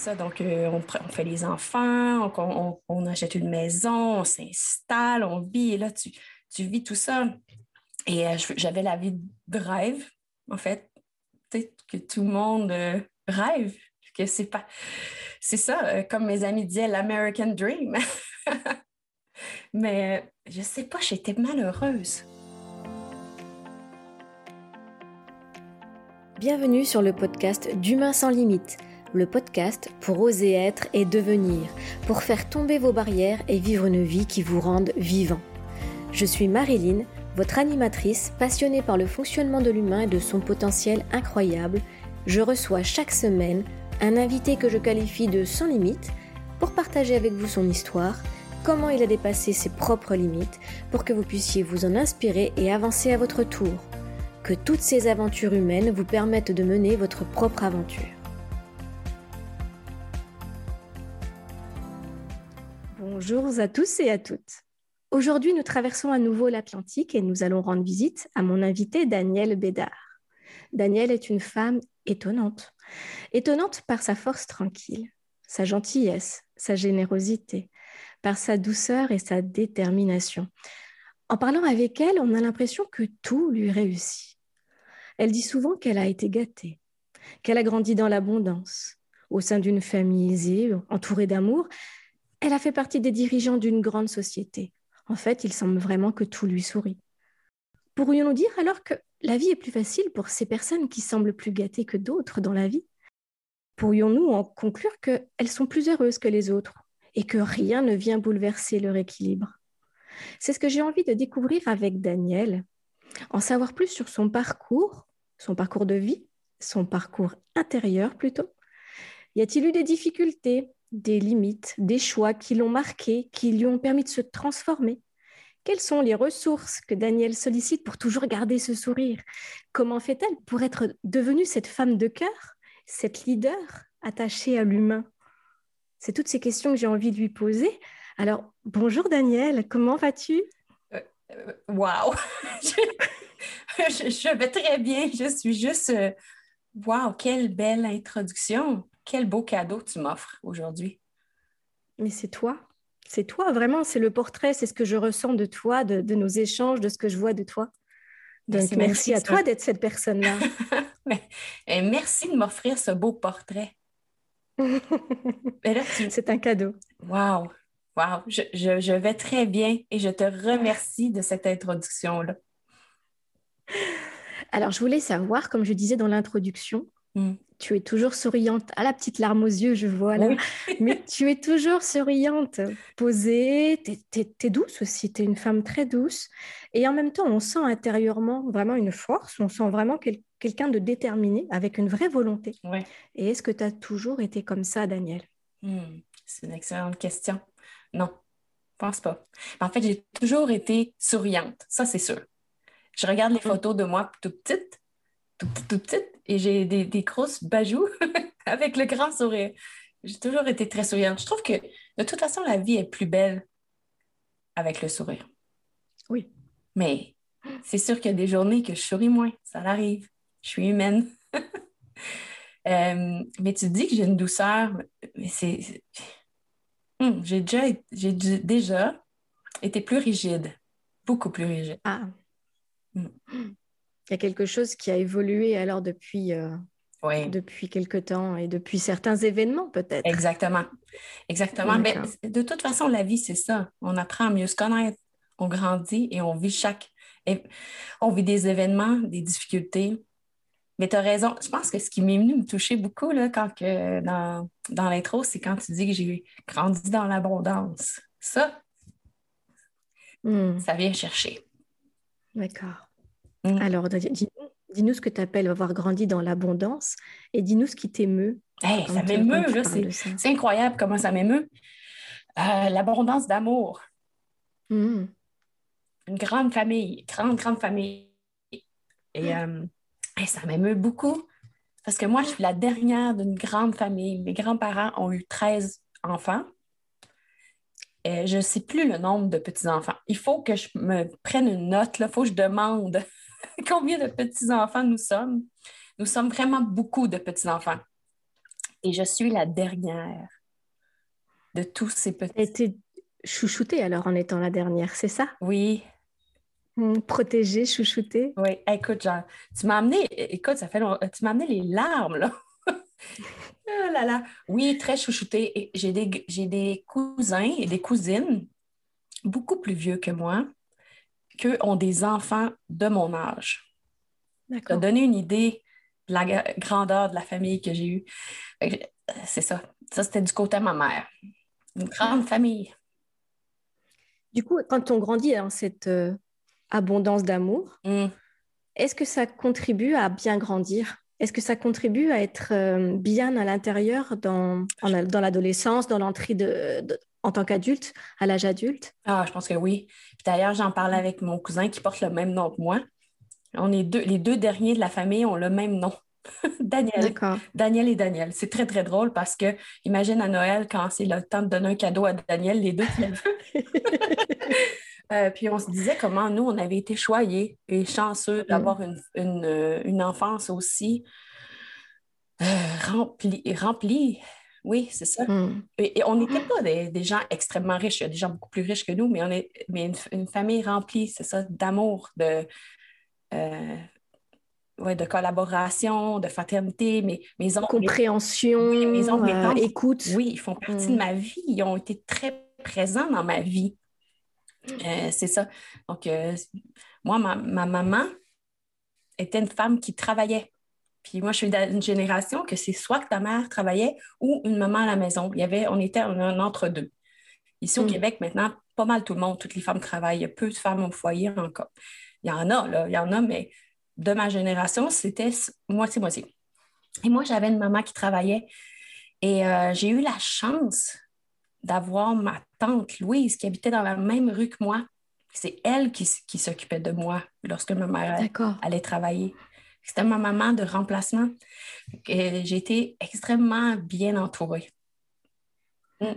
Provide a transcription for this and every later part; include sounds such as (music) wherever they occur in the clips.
ça. Donc, euh, on, fait les enfants, on, achète une maison, on s'installe, on vit. Et là, tu, tu vis tout ça. Et euh, j'avais la vie de rêve, en fait. Peut-être que tout le monde euh, rêve, que c'est pas. C'est ça, comme mes amis disaient, l'American Dream. (laughs) Mais je sais pas, j'étais malheureuse. Bienvenue sur le podcast d'Humain sans limite le podcast pour oser être et devenir, pour faire tomber vos barrières et vivre une vie qui vous rende vivant. Je suis Marilyn, votre animatrice passionnée par le fonctionnement de l'humain et de son potentiel incroyable. Je reçois chaque semaine un invité que je qualifie de sans limite pour partager avec vous son histoire, comment il a dépassé ses propres limites pour que vous puissiez vous en inspirer et avancer à votre tour. Que toutes ces aventures humaines vous permettent de mener votre propre aventure. Bonjour à tous et à toutes. Aujourd'hui, nous traversons à nouveau l'Atlantique et nous allons rendre visite à mon invité Danielle Bédard. Danielle est une femme étonnante. Étonnante par sa force tranquille, sa gentillesse, sa générosité, par sa douceur et sa détermination. En parlant avec elle, on a l'impression que tout lui réussit. Elle dit souvent qu'elle a été gâtée, qu'elle a grandi dans l'abondance, au sein d'une famille aisée, entourée d'amour, elle a fait partie des dirigeants d'une grande société. En fait, il semble vraiment que tout lui sourit. Pourrions-nous dire alors que la vie est plus facile pour ces personnes qui semblent plus gâtées que d'autres dans la vie? Pourrions-nous en conclure qu'elles sont plus heureuses que les autres? Et que rien ne vient bouleverser leur équilibre. C'est ce que j'ai envie de découvrir avec Daniel, en savoir plus sur son parcours, son parcours de vie, son parcours intérieur plutôt. Y a-t-il eu des difficultés, des limites, des choix qui l'ont marqué, qui lui ont permis de se transformer? Quelles sont les ressources que Danielle sollicite pour toujours garder ce sourire? Comment fait-elle pour être devenue cette femme de cœur, cette leader attachée à l'humain? C'est toutes ces questions que j'ai envie de lui poser. Alors, bonjour Danielle, comment vas-tu? Euh, euh, Wow (laughs) je, vais très bien, je suis juste... Euh, wow, quelle belle introduction quel beau cadeau tu m'offres aujourd'hui. Mais c'est toi. C'est toi, vraiment. C'est le portrait, c'est ce que je ressens de toi, de, nos échanges, de ce que je vois de toi. Donc, merci, à toi d'être cette personne-là. (laughs) merci de m'offrir ce beau portrait. C'est un cadeau. Wow! Wow! Je, vais très bien et je te remercie de cette introduction-là. Alors, je voulais savoir, comme je disais dans l'introduction, hmm tu es toujours souriante. à la petite larme aux yeux, je vois là. (laughs) Mais tu es toujours souriante, posée, tu es, douce aussi, tu es une femme très douce. Et en même temps, on sent intérieurement vraiment une force, on sent vraiment quelqu'un de déterminé, avec une vraie volonté. Et est-ce que tu as toujours été comme ça, Daniel? Hmm, C'est une excellente question. Non, je pense pas. En fait, j'ai toujours été souriante, ça c'est sûr. Je regarde les hum. photos de moi tout petite, tout, tout petite, et j'ai des, grosses bajoux (laughs) avec le grand sourire. J'ai toujours été très souriante. Je trouve que de toute façon, la vie est plus belle avec le sourire. Oui. Mais c'est sûr qu'il y a des journées que je souris moins. Ça arrive. Je suis humaine. (laughs) Euh, mais tu dis que j'ai une douceur, mais c'est. Hmm, j'ai déjà, j'ai déjà été plus rigide, beaucoup plus rigide. Ah. Hmm. Il y a quelque chose qui a évolué alors depuis, euh, depuis quelque temps et depuis certains événements peut-être. Exactement. Exactement. Mais de toute façon, la vie, c'est ça. On apprend à mieux se connaître, on grandit et on vit chaque... On vit des événements, des difficultés. Mais tu as raison. Je pense que ce qui m'est venu me toucher beaucoup là, quand que dans, dans l'intro, c'est quand tu dis que j'ai grandi dans l'abondance. Ça, hmm. ça vient chercher. D'accord. Mm. Alors, dis-nous ce que tu appelles avoir grandi dans l'abondance et dis-nous ce qui t'émeut. ça m'émeut, c'est incroyable comment ça m'émeut. Euh, l'abondance d'amour. Mm. Une grande famille, grande, grande famille. Et, mm. euh, ça m'émeut beaucoup parce que moi, je suis la dernière d'une grande famille. Mes grands-parents ont eu 13 enfants. Euh, je ne sais plus le nombre de petits-enfants. Il faut que je me prenne une note, il faut que je demande (laughs) combien de petits-enfants nous sommes? Nous sommes vraiment beaucoup de petits-enfants. Et je suis la dernière de tous ces petits. Tu été chouchoutée alors en étant la dernière, c'est ça? Oui. Hmm, protégée, chouchoutée? Oui, écoute, tu m'as amené, écoute, ça fait tu m'as amené les larmes, là. (laughs) oh là là. Oui, très chouchoutée. J'ai des, j'ai des cousins et des cousines beaucoup plus vieux que moi qui ont des enfants de mon âge. D'accord. Ça donné une idée de la grandeur de la famille que j'ai eue? C'est ça. Ça, c'était du côté de ma mère. Une grande famille. Du coup, quand on grandit dans cette euh, abondance d'amour, mm. est-ce que ça contribue à bien grandir? Est-ce que ça contribue à être euh, bien à l'intérieur dans, dans l'adolescence, dans l'entrée de, en tant qu'adulte, à l'âge adulte? Ah, je pense que oui. D'ailleurs, j'en parlais avec mon cousin qui porte le même nom que moi. On est deux, les deux derniers de la famille ont le même nom. (laughs) Daniel. Daniel et Daniel. C'est très, très drôle parce que, imagine à Noël, quand c'est le temps de donner un cadeau à Daniel, les deux (laughs) euh, puis on se disait comment nous, on avait été choyés et chanceux d'avoir mm. une, une, enfance aussi euh, remplie. Remplie. Oui, c'est ça. Mm. Et, on n'était pas des, gens extrêmement riches. Il y a des gens beaucoup plus riches que nous, mais on est mais une, famille remplie, c'est ça, d'amour, de, euh, de collaboration, de fraternité. Mes, mes Compréhension, euh, écoute. Oui, ils font partie de mm. ma vie. Ils ont été très présents dans ma vie. Euh, c'est ça. Donc, moi, ma, maman était une femme qui travaillait. Puis moi, je suis d'une génération que c'est soit que ta mère travaillait ou une maman à la maison. Il y avait, on était un, entre-deux. Ici au mm. Québec, maintenant, pas mal tout le monde, toutes les femmes travaillent. Il y a peu de femmes au foyer encore. Il y en a, là, il y en a, mais de ma génération, c'était moitié-moitié. Et moi, j'avais une maman qui travaillait et euh, j'ai eu la chance d'avoir ma tante Louise qui habitait dans la même rue que moi. C'est elle qui, s'occupait de moi lorsque ma mère allait travailler. C'était ma maman de remplacement. J'ai été extrêmement bien entourée. Mm.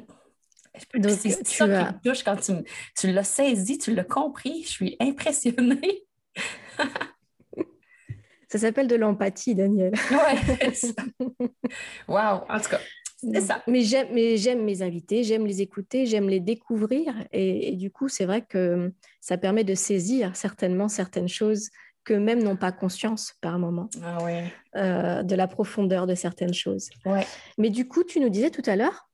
c'est ça qui me touche quand tu, tu l'as saisi, tu l'as compris. Je suis impressionnée. (laughs) Ça s'appelle de l'empathie, Daniel. Oui. wow, en tout cas. C'est ça. Mais j'aime, mais j'aime mes invités, j'aime les écouter, j'aime les découvrir. Et, du coup, c'est vrai que ça permet de saisir certainement certaines choses que même n'ont pas conscience par moment ah ouais. Euh, de la profondeur de certaines choses. Ouais. Mais du coup, tu nous disais tout à l'heure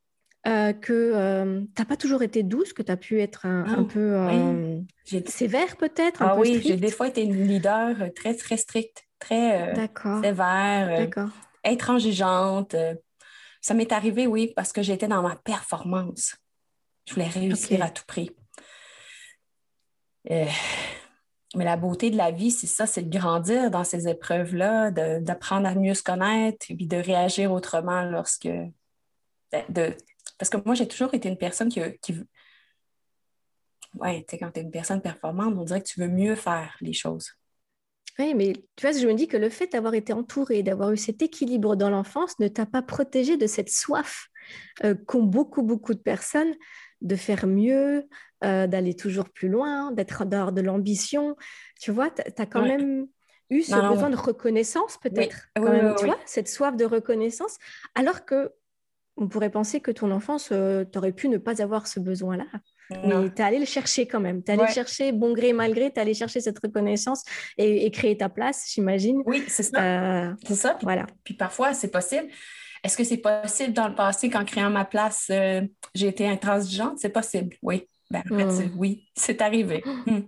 euh, que euh, tu n'as pas toujours été douce, que tu as pu être un, un peu sévère peut-être. Ah oui, j'ai des fois été une leader très, très stricte très euh, sévère, euh, intransigeante. Euh. Ça m'est arrivé, oui, parce que j'étais dans ma performance. Je voulais réussir à tout prix. Mais la beauté de la vie, c'est ça, c'est de grandir dans ces épreuves-là, d'apprendre à mieux se connaître et puis de réagir autrement lorsque. Ben, parce que moi, j'ai toujours été une personne qui. qui tu quand tu es une personne performante, on dirait que tu veux mieux faire les choses. Oui, mais tu vois, je me dis que le fait d'avoir été entouré, d'avoir eu cet équilibre dans l'enfance ne t'a pas protégé de cette soif euh, qu'ont beaucoup, beaucoup de personnes de faire mieux, euh, d'aller toujours plus loin, d'être dehors de l'ambition. Tu vois, tu as quand même eu ce besoin de reconnaissance, peut-être, tu vois, cette soif de reconnaissance, alors que on pourrait penser que ton enfance, euh, tu aurais pu ne pas avoir ce besoin-là. Mais tu es allé le chercher quand même. Tu es allé le chercher, bon gré, mal gré, tu es allé chercher cette reconnaissance et, créer ta place, j'imagine. Oui, c'est ça. Euh, c'est ça. Puis, voilà. Puis parfois, c'est possible. Est-ce que c'est possible dans le passé, qu'en créant ma place, euh, j'ai été intransigeante? C'est possible, oui. Ben, en fait, hmm. oui, c'est arrivé. Hmm.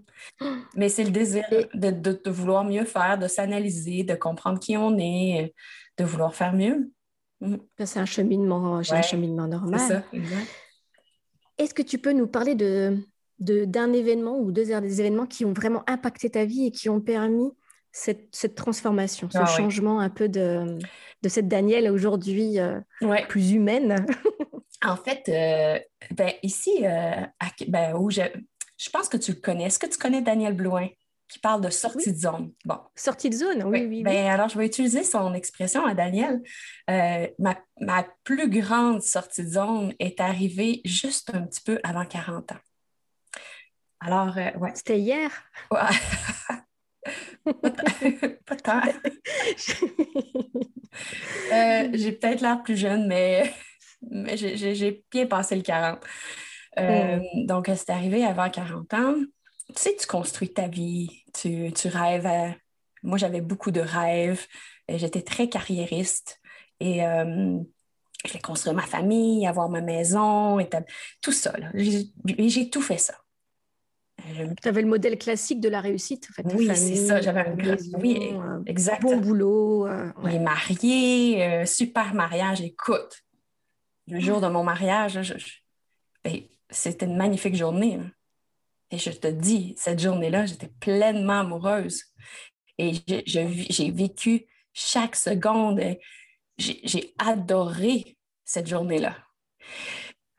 Mais c'est le désir de, de, vouloir mieux faire, de s'analyser, de comprendre qui on est, de vouloir faire mieux. Hmm. C'est un cheminement, un cheminement normal. C'est ça, exact. Est-ce que tu peux nous parler de, d'un événement ou deux événements qui ont vraiment impacté ta vie et qui ont permis cette, transformation, ce ah changement un peu de, de cette Danielle aujourd'hui euh, plus humaine? (laughs) En fait, euh, ben, ici, euh, ben, où je, je pense que tu le connais. Est-ce que tu connais Daniel Blouin? qui parle de sortie de zone? Bon. Sortie de zone, oui, oui. Ben, alors, je vais utiliser son expression à Daniel. Euh, ma, ma, plus grande sortie de zone est arrivée juste un petit peu avant 40 ans. Alors, ouais. C'était hier? Ouais. (laughs) pas tant. (laughs) J'ai peut-être l'air plus jeune, mais, mais j'ai bien passé le 40. Euh, mm. Donc, c'est arrivé avant 40 ans. Tu sais, tu construis ta vie, tu, rêves. Moi, j'avais beaucoup de rêves. J'étais très carriériste et euh, je voulais construire ma famille, avoir ma maison, et tout ça. J'ai tout fait ça. Tu avais le modèle classique de la réussite. En fait, oui, c'est ça. J'avais un oui, exact. bon boulot. Euh, marié, super mariage. Écoute, le jour de mon mariage, ben, c'était une magnifique journée. Hein. Et je te dis, cette journée-là, j'étais pleinement amoureuse. Et j'ai vécu chaque seconde. J'ai adoré cette journée-là.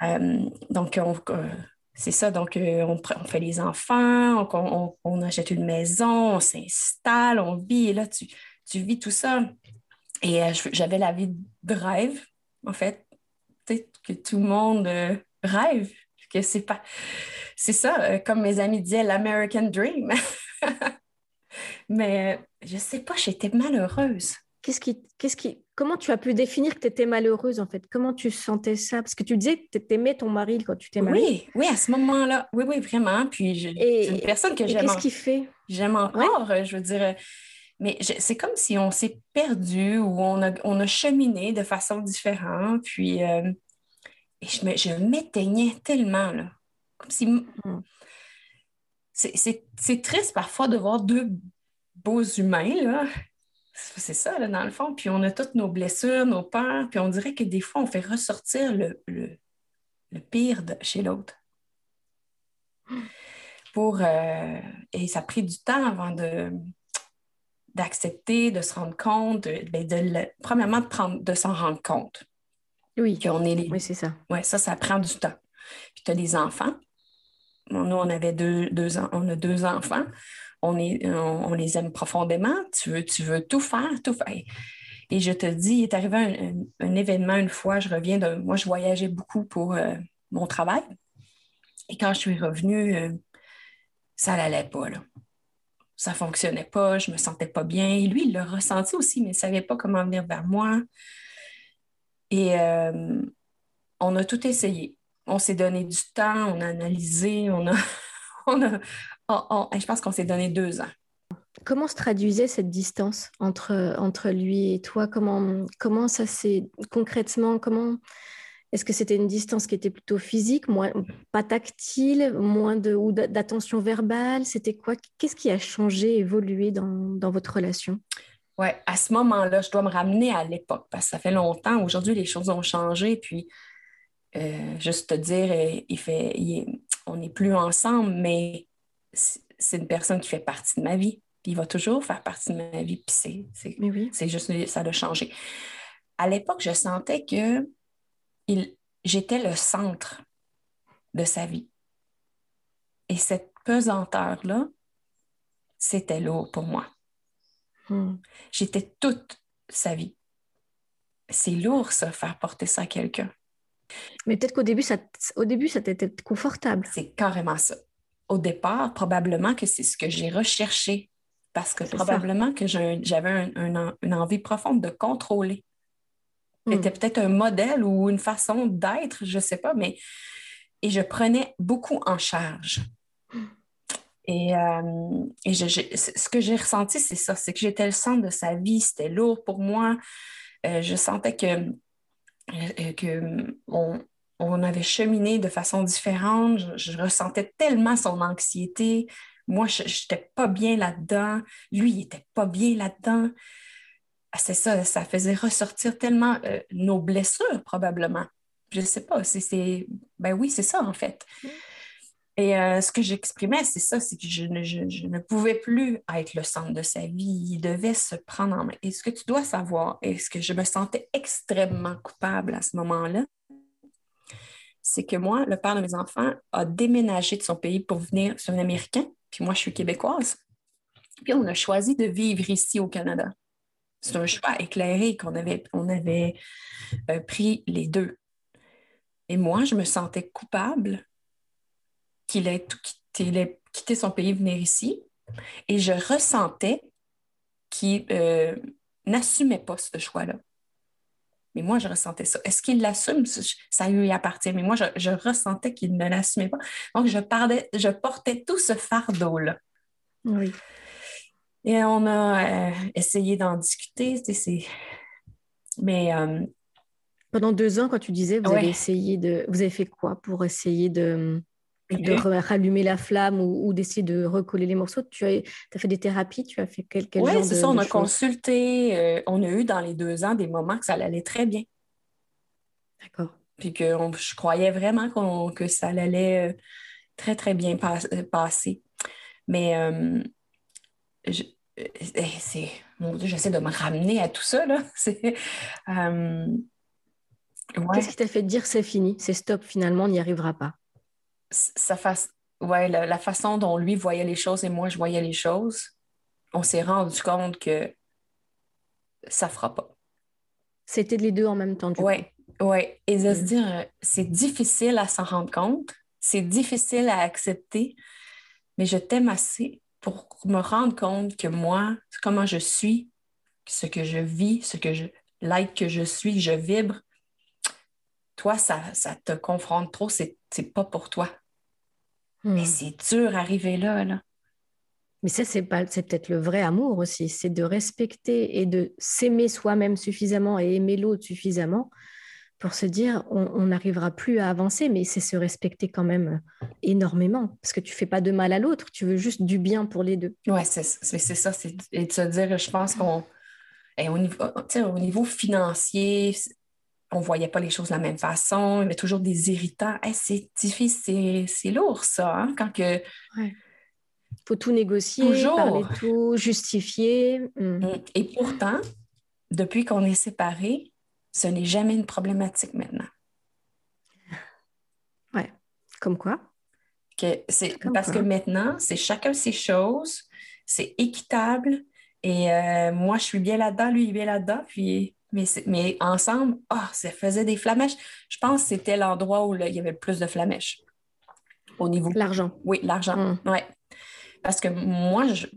Euh, donc, on, euh, c'est ça. Donc, euh, on, fait les enfants, on, achète une maison, on s'installe, on vit. Et là, tu, tu vis tout ça. Et j'avais la vie de rêve, en fait. Peut-être que tout le monde rêve que c'est pas. C'est ça, euh, comme mes amis disaient, l'American Dream. (laughs) Mais euh, je sais pas, j'étais malheureuse. Qu'est-ce qui, qu'est-ce qui, comment tu as pu définir que tu étais malheureuse en fait? Comment tu sentais ça? Parce que tu disais que tu aimais ton mari quand tu t'es mariée. Oui, oui, à ce moment-là, oui, oui, vraiment. Puis c'est une personne que j'aime. Qu'est-ce qui fait? J'aime encore, euh, je veux dire. Mais c'est comme si on s'est perdu ou on a, on a cheminé de façon différente. Puis et je m'éteignais tellement, là. Comme si. Mm. C'est triste parfois de voir deux beaux humains, là. C'est ça, là, dans le fond. Puis on a toutes nos blessures, nos peurs, puis on dirait que des fois, on fait ressortir le, le, pire de chez l'autre. Pour, euh, et ça a pris du temps avant de d'accepter, de se rendre compte, de, ben, de, premièrement de, prendre, de s'en rendre compte. Oui. Qu'on est Oui, c'est ça. Oui, ça, ça prend du temps. Puis tu as des enfants. Nous, on avait deux, deux, on a deux enfants. On, est, on, les aime profondément. Tu veux, tu veux tout faire, tout faire. Et je te dis, il est arrivé un, événement une fois, je reviens de. Moi, je voyageais beaucoup pour euh, mon travail. Et quand je suis revenue, euh, ça n'allait pas, là. Ça fonctionnait pas, je me sentais pas bien. Et lui, il l'a ressenti aussi, mais il savait pas comment venir vers moi. Et euh, on a tout essayé. On s'est donné du temps, on a analysé, on a. (laughs) on a je pense qu'on s'est donné deux ans. Comment se traduisait cette distance entre, entre lui et toi? Comment, comment ça s'est concrètement comment Est-ce que c'était une distance qui était plutôt physique, moins, pas tactile, moins de, ou d'attention verbale? C'était quoi? Qu'est-ce qui a changé, évolué dans, dans votre relation? Oui, à ce moment-là, je dois me ramener à l'époque parce que ça fait longtemps. Aujourd'hui, les choses ont changé. Puis, euh, juste te dire, euh, il fait, on n'est plus ensemble, mais c'est une personne qui fait partie de ma vie. Puis il va toujours faire partie de ma vie. Puis c'est, oui. juste, ça a changé. À l'époque, je sentais que j'étais le centre de sa vie. Et cette pesanteur-là, c'était lourd pour moi. Hmm. J'étais toute sa vie. C'est lourd, ça, faire porter ça à quelqu'un. Mais peut-être qu'au début, ça, au début, ça t'était confortable. C'est carrément ça. Au départ, probablement que c'est ce que j'ai recherché parce que probablement que j'avais une envie profonde de contrôler. C'était hmm. peut-être un modèle ou une façon d'être, je ne sais pas, mais et je prenais beaucoup en charge. Hmm. Et, euh, ce que j'ai ressenti, c'est ça, c'est que j'étais le centre de sa vie, c'était lourd pour moi. Euh, je sentais que, euh, que on, avait cheminé de façon différente. Je, ressentais tellement son anxiété. Moi, je n'étais pas bien là-dedans. Lui, il n'était pas bien là-dedans. Ah, c'est ça, ça faisait ressortir tellement nos blessures, probablement. Je ne sais pas, c'est... Ben oui, c'est ça, en fait. Mm. Et euh, ce que j'exprimais, c'est ça, c'est que je ne, pouvais plus être le centre de sa vie. Il devait se prendre en main. Et ce que tu dois savoir, et ce que je me sentais extrêmement coupable à ce moment-là, c'est que moi, le père de mes enfants a déménagé de son pays pour venir, c'est un Américain, puis moi, je suis québécoise. Puis on a choisi de vivre ici au Canada. C'est un choix éclairé qu'on avait, on avait euh, pris les deux. Et moi, je me sentais coupable qu'il ait, quitté son pays, venir ici. Et je ressentais qu'il euh, n'assumait pas ce choix-là. Mais moi, je ressentais ça. Est-ce qu'il l'assume? Ça lui appartient. Mais moi, je, ressentais qu'il ne l'assumait pas. Donc, je, parlais, je portais tout ce fardeau-là. Oui. Et on a euh, essayé d'en discuter. Mais. Euh, Pendant deux ans, quand tu disais, vous avez essayé de. Vous avez fait quoi pour essayer de, de rallumer la flamme ou, d'essayer de recoller les morceaux? Tu as, as, fait des thérapies? Tu as fait quel, quel Oui, c'est ça. On a consulté. Euh, on a eu dans les deux ans des moments que ça allait très bien. D'accord. Puis que je croyais vraiment que ça allait très, très bien passer. Mais je, euh, eh, c'est mon Dieu, j'essaie de me ramener à tout ça. Là. (laughs) Euh, Qu'est-ce qui t'a fait dire c'est fini, c'est stop, finalement, on n'y arrivera pas? Sa face, ouais, la, façon dont lui voyait les choses et moi je voyais les choses, on s'est rendu compte que ça fera pas. C'était les deux en même temps. Oui, ouais. Et de se mm. dire, c'est difficile à s'en rendre compte, c'est difficile à accepter, mais je t'aime assez pour me rendre compte que moi, comment je suis, ce que je vis, ce que je, l'être que je suis, je vibre, toi, ça, ça te confronte trop, c'est, pas pour toi. Mais hmm. c'est dur arriver là, là. Mais ça, c'est, pas, c'est peut-être le vrai amour aussi, c'est de respecter et de s'aimer soi-même suffisamment et aimer l'autre suffisamment pour se dire on n'arrivera plus à avancer, mais c'est se respecter quand même énormément, parce que tu fais pas de mal à l'autre, tu veux juste du bien pour les deux. Oui, c'est ça, c'est de se dire, je pense qu'on, au, niveau, au niveau financier, on voyait pas les choses de la même façon, il y avait toujours des irritants. c'est difficile, c'est lourd ça, hein, quand que... faut tout négocier, toujours. parler tout, justifier. Hmm. Hmm. Et pourtant, depuis qu'on est séparés, ce n'est jamais une problématique maintenant. Ouais. Comme quoi? Que c'est, parce que maintenant, c'est chacun ses choses, c'est équitable. Et euh, moi, je suis bien là-dedans, lui, il est bien là-dedans. Puis, mais, mais ensemble, oh, ça faisait des flamèches. Je pense que c'était l'endroit où il y avait le plus de flamèches. Au niveau. L'argent. Oui, l'argent. Hum. Oui. Parce que moi, je,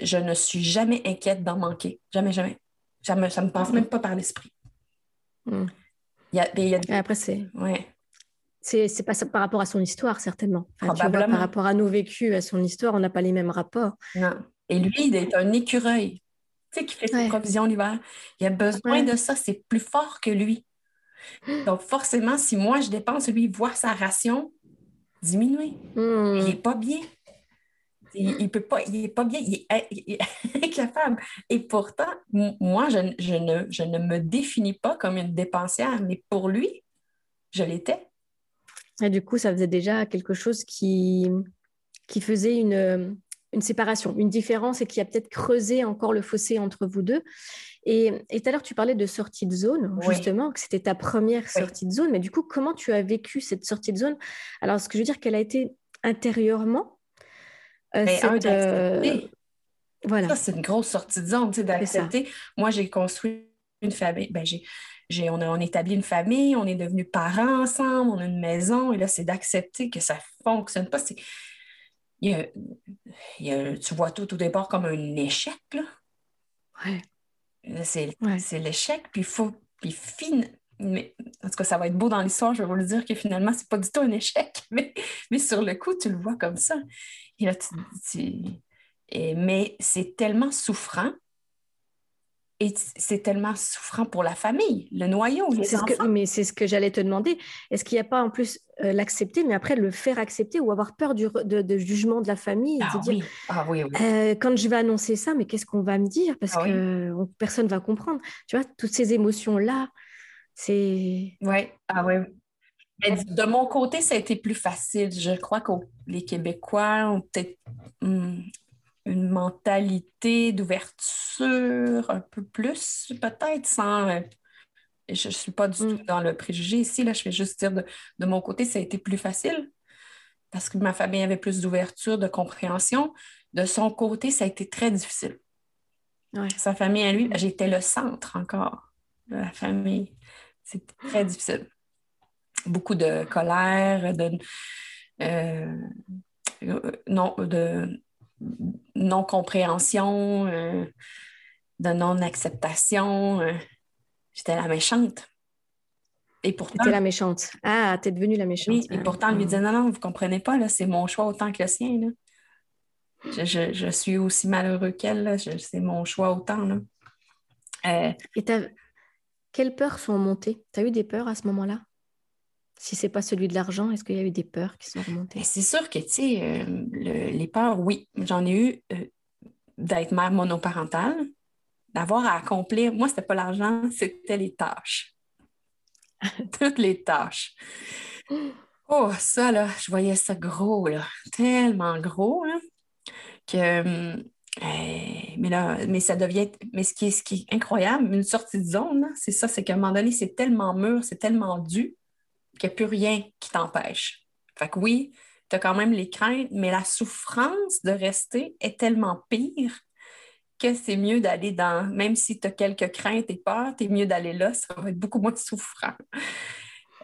je ne suis jamais inquiète d'en manquer. Jamais, jamais. Ça ne me, ça me passe même pas par l'esprit. Hmm. Après, c'est. Ouais. C'est pas par rapport à son histoire, certainement. par rapport à nos vécus, à son histoire, on n'a pas les mêmes rapports. Non. Et lui, il est un écureuil, tu sais, qui fait ses provisions l'hiver. Il a besoin de ça, c'est plus fort que lui. (gasps) Donc, forcément, si moi je dépense, lui, il voit sa ration diminuer. Hmm. Il n'est pas bien. Il, peut pas, il est pas bien, il est, (laughs) incapable. Et pourtant, moi, je, ne, je ne me définis pas comme une dépensière, mais pour lui, je l'étais. Et du coup, ça faisait déjà quelque chose qui, qui faisait une, une séparation, une différence et qui a peut-être creusé encore le fossé entre vous deux. Et, tout à l'heure, tu parlais de sortie de zone, justement, que c'était ta première sortie de zone. Mais du coup, comment tu as vécu cette sortie de zone? Alors, ce que je veux dire, qu'elle a été intérieurement euh, euh, voilà. Ça, c'est une grosse sortie de zone, d'accepter. Moi, j'ai construit une famille. Ben, j'ai, on, a, on établi une famille, on est devenus parents ensemble, on a une maison, et là, c'est d'accepter que ça ne fonctionne pas. C'est, il y a, tu vois tout au départ comme un échec. Là. Ouais. C'est, l'échec, puis il faut. Puis fin, mais, en tout cas, ça va être beau dans l'histoire, je vais vous le dire que finalement, c'est pas du tout un échec, (laughs) mais, mais sur le coup, tu le vois comme ça. Et là, mais c'est tellement souffrant. Et c'est tellement souffrant pour la famille, le noyau, les Ce que, mais c'est ce que j'allais te demander. Est-ce qu'il n'y a pas en plus euh, l'accepter, mais après le faire accepter ou avoir peur du de, jugement de la famille ah, oui. ah oui, oui. Euh, quand je vais annoncer ça, mais qu'est-ce qu'on va me dire? Parce ah que personne ne va comprendre. Tu vois, toutes ces émotions-là, c'est... Oui, ah oui. de mon côté, ça a été plus facile. Je crois que les Québécois ont peut-être hmm, une mentalité d'ouverture un peu plus, peut-être sans. Euh, je ne suis pas du tout hmm. dans le préjugé ici, là, je vais juste dire de, de, mon côté, ça a été plus facile parce que ma famille avait plus d'ouverture, de compréhension. de son côté, ça a été très difficile. Sa famille à lui, j'étais le centre encore de la famille. C'était très difficile. Beaucoup de colère, de, euh, non, de non-compréhension, euh, de non-acceptation. Euh, j'étais la méchante. Et pourtant. la méchante. Ah, t'es devenue la méchante. Oui, et pourtant, elle lui disait non, non, vous ne comprenez pas, c'est mon choix autant que le sien. Je, suis aussi malheureux qu'elle, c'est mon choix autant. Là. Euh, et quelles peurs sont montées? Tu as eu des peurs à ce moment-là? Si ce n'est pas celui de l'argent, est-ce qu'il y a eu des peurs qui sont remontées? C'est sûr que, tu sais, euh, les peurs, oui. J'en ai eu euh, d'être mère monoparentale, d'avoir à accomplir. Moi, ce n'était pas l'argent, c'était les tâches. (laughs) Toutes les tâches. Oh, ça, là, je voyais ça gros, là. Tellement gros, là, que. Euh, mais là, mais ça devient. Mais ce qui est, ce qui est incroyable, une sortie de zone, c'est ça, c'est qu'à un moment donné, c'est tellement mûr, c'est tellement dû qu'il n'y a plus rien qui t'empêche. Fait que oui, tu as quand même les craintes, mais la souffrance de rester est tellement pire que c'est mieux d'aller dans, même si tu as quelques craintes et peurs, tu es mieux d'aller là, ça va être beaucoup moins souffrant.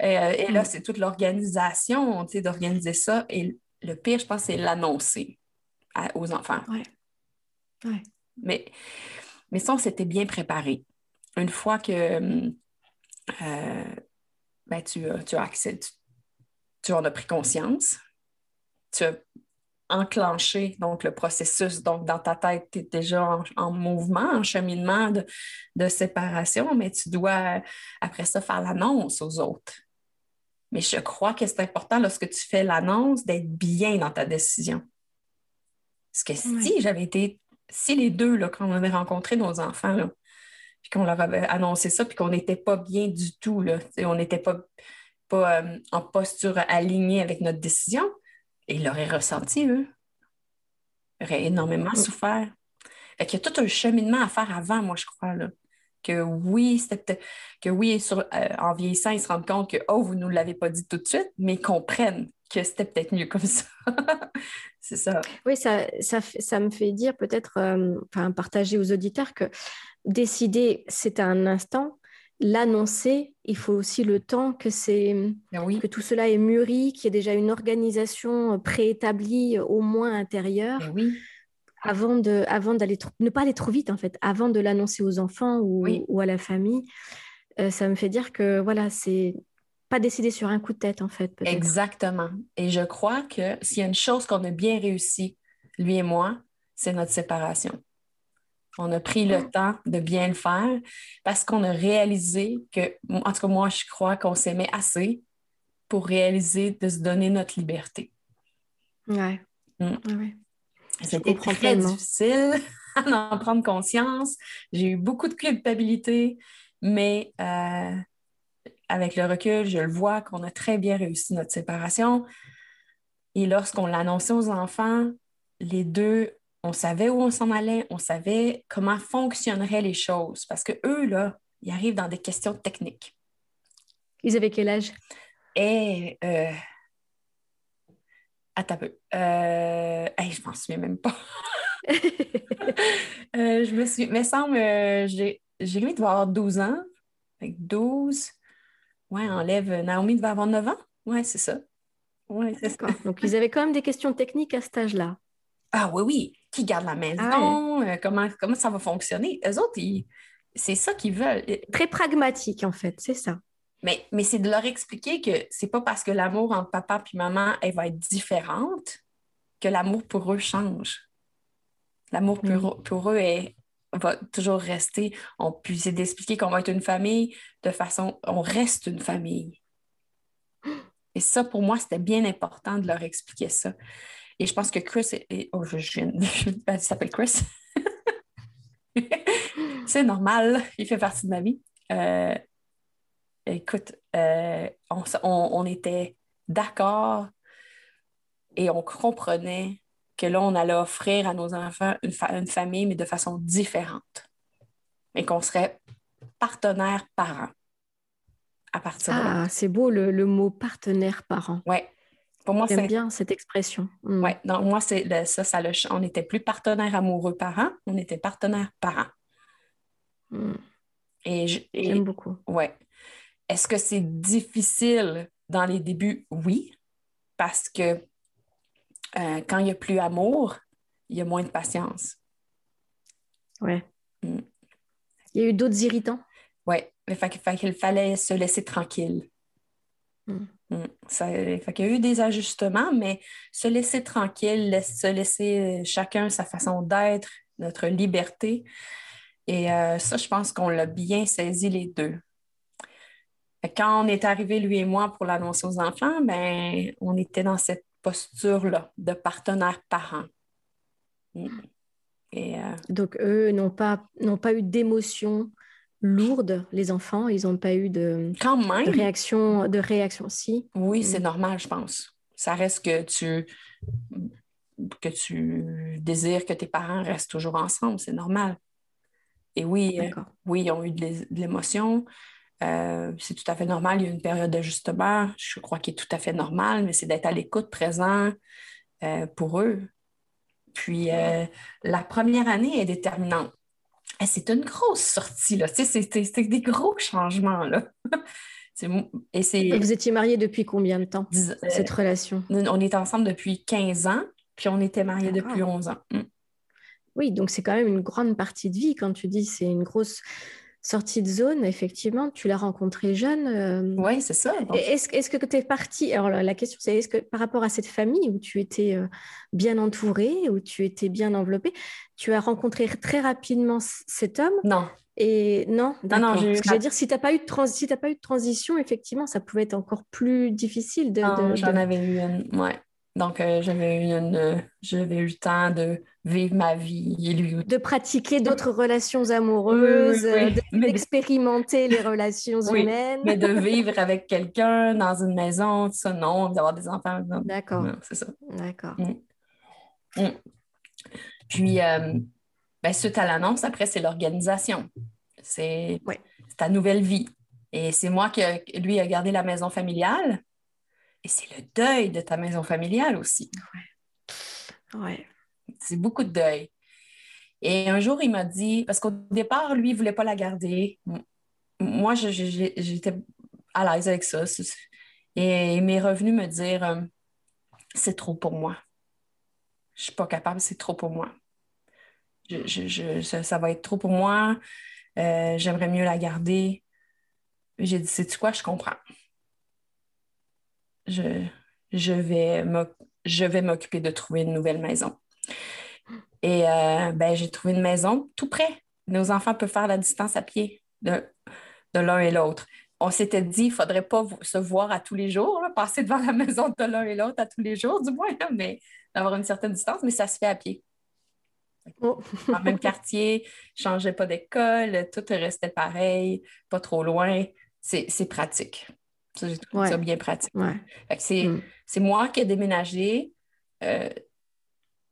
Euh, et là, mm. c'est toute l'organisation, d'organiser ça. Et le pire, je pense, c'est l'annoncer aux enfants. Ouais. Mais, mais ça, on s'était bien préparé. Une fois que euh, ben, tu, tu as accès, tu, en as pris conscience, tu as enclenché donc, le processus. Donc, dans ta tête, tu es déjà en, mouvement, en cheminement de, de, séparation, mais tu dois, après ça, faire l'annonce aux autres. Mais je crois que c'est important, lorsque tu fais l'annonce, d'être bien dans ta décision. Parce que si j'avais été, si les deux, là, quand on avait rencontré nos enfants, là, puis qu'on leur avait annoncé ça, puis qu'on n'était pas bien du tout. Là. On n'était pas, pas euh, en posture alignée avec notre décision. Et ils l'auraient ressenti, eux. Ils auraient énormément mm. souffert. Fait qu'il y a tout un cheminement à faire avant, moi, je crois. Là. Que oui, c'était que oui, sur, euh, en vieillissant, ils se rendent compte que oh, vous ne nous l'avez pas dit tout de suite, mais ils comprennent que c'était peut-être mieux comme ça. (laughs) c'est ça. Oui, ça, ça, ça, me fait dire peut-être, euh, enfin, partager aux auditeurs que décider, c'est un instant. L'annoncer, il faut aussi le temps que, c'est, ben que tout cela est mûri, qu'il y ait déjà une organisation préétablie au moins intérieure. Ben oui. Avant, de, avant d'aller ne pas aller trop vite en fait, avant de l'annoncer aux enfants ou, ou à la famille, euh, ça me fait dire que voilà, c'est pas décider sur un coup de tête en fait. Exactement. Et je crois que s'il y a une chose qu'on a bien réussi, lui et moi, c'est notre séparation. On a pris le temps de bien le faire parce qu'on a réalisé que, en tout cas, moi, je crois qu'on s'aimait assez pour réaliser de se donner notre liberté. Ouais. Mm. ouais. C'était très difficile (laughs) d'en prendre conscience. J'ai eu beaucoup de culpabilité, mais euh, avec le recul, je le vois qu'on a très bien réussi notre séparation. Et lorsqu'on l'a annoncé aux enfants, les deux on savait où on s'en allait, on savait comment fonctionneraient les choses. Parce que eux, là, ils arrivent dans des questions techniques. Ils avaient quel âge? Et euh, attends peu. Euh, je m'en souviens même pas. (laughs) Euh, je me suis. Mais semble, euh, j'ai, j'ai lui devait avoir 12 ans. Avec 12. Ouais, enlève. Naomi devait avoir 9 ans. Ouais, c'est ça. Ouais, c'est ça. Donc, ils avaient quand même des questions techniques à cet âge-là. Ah oui, oui, qui garde la maison, ah euh, comment, comment ça va fonctionner? Eux autres, c'est ça qu'ils veulent. Très pragmatique, en fait, c'est ça. Mais, mais c'est de leur expliquer que c'est pas parce que l'amour entre papa et maman, elle va être différente que l'amour pour eux change. L'amour pour, pour, eux va toujours rester. On peut d'expliquer qu'on va être une famille de façon, on reste une famille. (gasps) Et ça, pour moi, c'était bien important de leur expliquer ça. Et je pense que Chris est. Oh, je, je, il s'appelle Chris. (laughs) c'est normal, il fait partie de ma vie. Euh, écoute, euh, on, était d'accord et on comprenait que là, on allait offrir à nos enfants une, une famille, mais de façon différente. Et qu'on serait partenaire parent à partir ah, c'est beau le, le, mot partenaire parent. Pour moi, c'est bien cette expression. Mm. Oui, donc moi, c'est ça, ça on n'était plus partenaire amoureux parents, on était partenaire parents. Mm. Et j'aime beaucoup. Oui. Est-ce que c'est difficile dans les débuts? Oui, parce que euh, quand il n'y a plus amour, il y a moins de patience. Oui. Mm. Il y a eu d'autres irritants? Oui, il qu'il fallait se laisser tranquille. Mm. Mm. Fait qu'il y a eu des ajustements, mais se laisser tranquille, se laisser chacun sa façon d'être, notre liberté. Et euh, ça, je pense qu'on l'a bien saisi les deux. Quand on est arrivé, lui et moi, pour l'annoncer aux enfants, ben, on était dans cette posture-là de partenaire parent. Mm. Euh, Donc, eux n'ont pas, n'ont pas eu d'émotion lourde, les enfants. Ils n'ont pas eu de, Quand même. de réaction, de réaction. Si. Oui, c'est mm. normal, je pense. Ça reste que tu que tu désires que tes parents restent toujours ensemble, c'est normal. Et oui, euh, oui, ils ont eu de l'émotion. Euh, c'est tout à fait normal. Il y a une période d'ajustement, je crois qu'il est tout à fait normal, mais c'est d'être à l'écoute, présent euh, pour eux. Puis la première année est déterminante. C'est une grosse sortie, là. C'est des gros changements, là. (laughs) et vous étiez mariés depuis combien de temps, cette relation? On est ensemble depuis 15 ans, puis on était mariés depuis 11 ans. Mm. Oui, donc c'est quand même une grande partie de vie. Quand tu dis c'est une grosse sortie de zone, effectivement, tu l'as rencontré jeune. Euh, oui, c'est ça. Est-ce que tu es partie Alors la question, c'est est-ce que par rapport à cette famille où tu étais euh, bien entourée, où tu étais bien enveloppée, tu as rencontré très rapidement cet homme? Non. Et non, non, non je veux dire, si tu n'as pas, eu de si pas eu de transition, effectivement, ça pouvait être encore plus difficile de. j'en avais eu une, ouais. Donc, euh, j'avais une, j'avais eu le temps de vivre ma vie. De pratiquer d'autres relations amoureuses, d'expérimenter les relations humaines. mais de (laughs) vivre avec quelqu'un dans une maison, tout ça, non, d'avoir des enfants. D'accord. C'est ça. D'accord. Mm. Mm. Puis, euh, ben, suite à l'annonce, après, c'est l'organisation. C'est ta nouvelle vie. Et c'est moi qui, lui, a gardé la maison familiale. Et c'est le deuil de ta maison familiale aussi. Ouais. ouais. C'est beaucoup de deuil. Et un jour, il m'a dit, parce qu'au départ, lui, il ne voulait pas la garder. Moi, j'étais à l'aise avec ça. Et il m'est revenu me dire, euh, c'est trop pour moi. Je ne suis pas capable, c'est trop pour moi. ça, va être trop pour moi. Euh, j'aimerais mieux la garder. J'ai dit, c'est quoi, je comprends je, je vais m'occuper de trouver une nouvelle maison. Et euh, ben, j'ai trouvé une maison tout près. Nos enfants peuvent faire la distance à pied de, l'un et l'autre. On s'était dit, il ne faudrait pas se voir à tous les jours, passer devant la (laughs) maison de l'un et l'autre à tous les jours, du moins, mais d'avoir une certaine distance, mais ça se fait à pied. Oh. (laughs) Dans le même quartier, changeait pas d'école, tout restait pareil, pas trop loin. C'est pratique. Ça, j'ai trouvé ça bien pratique. Mm. c'est, moi qui ai déménagé. Euh,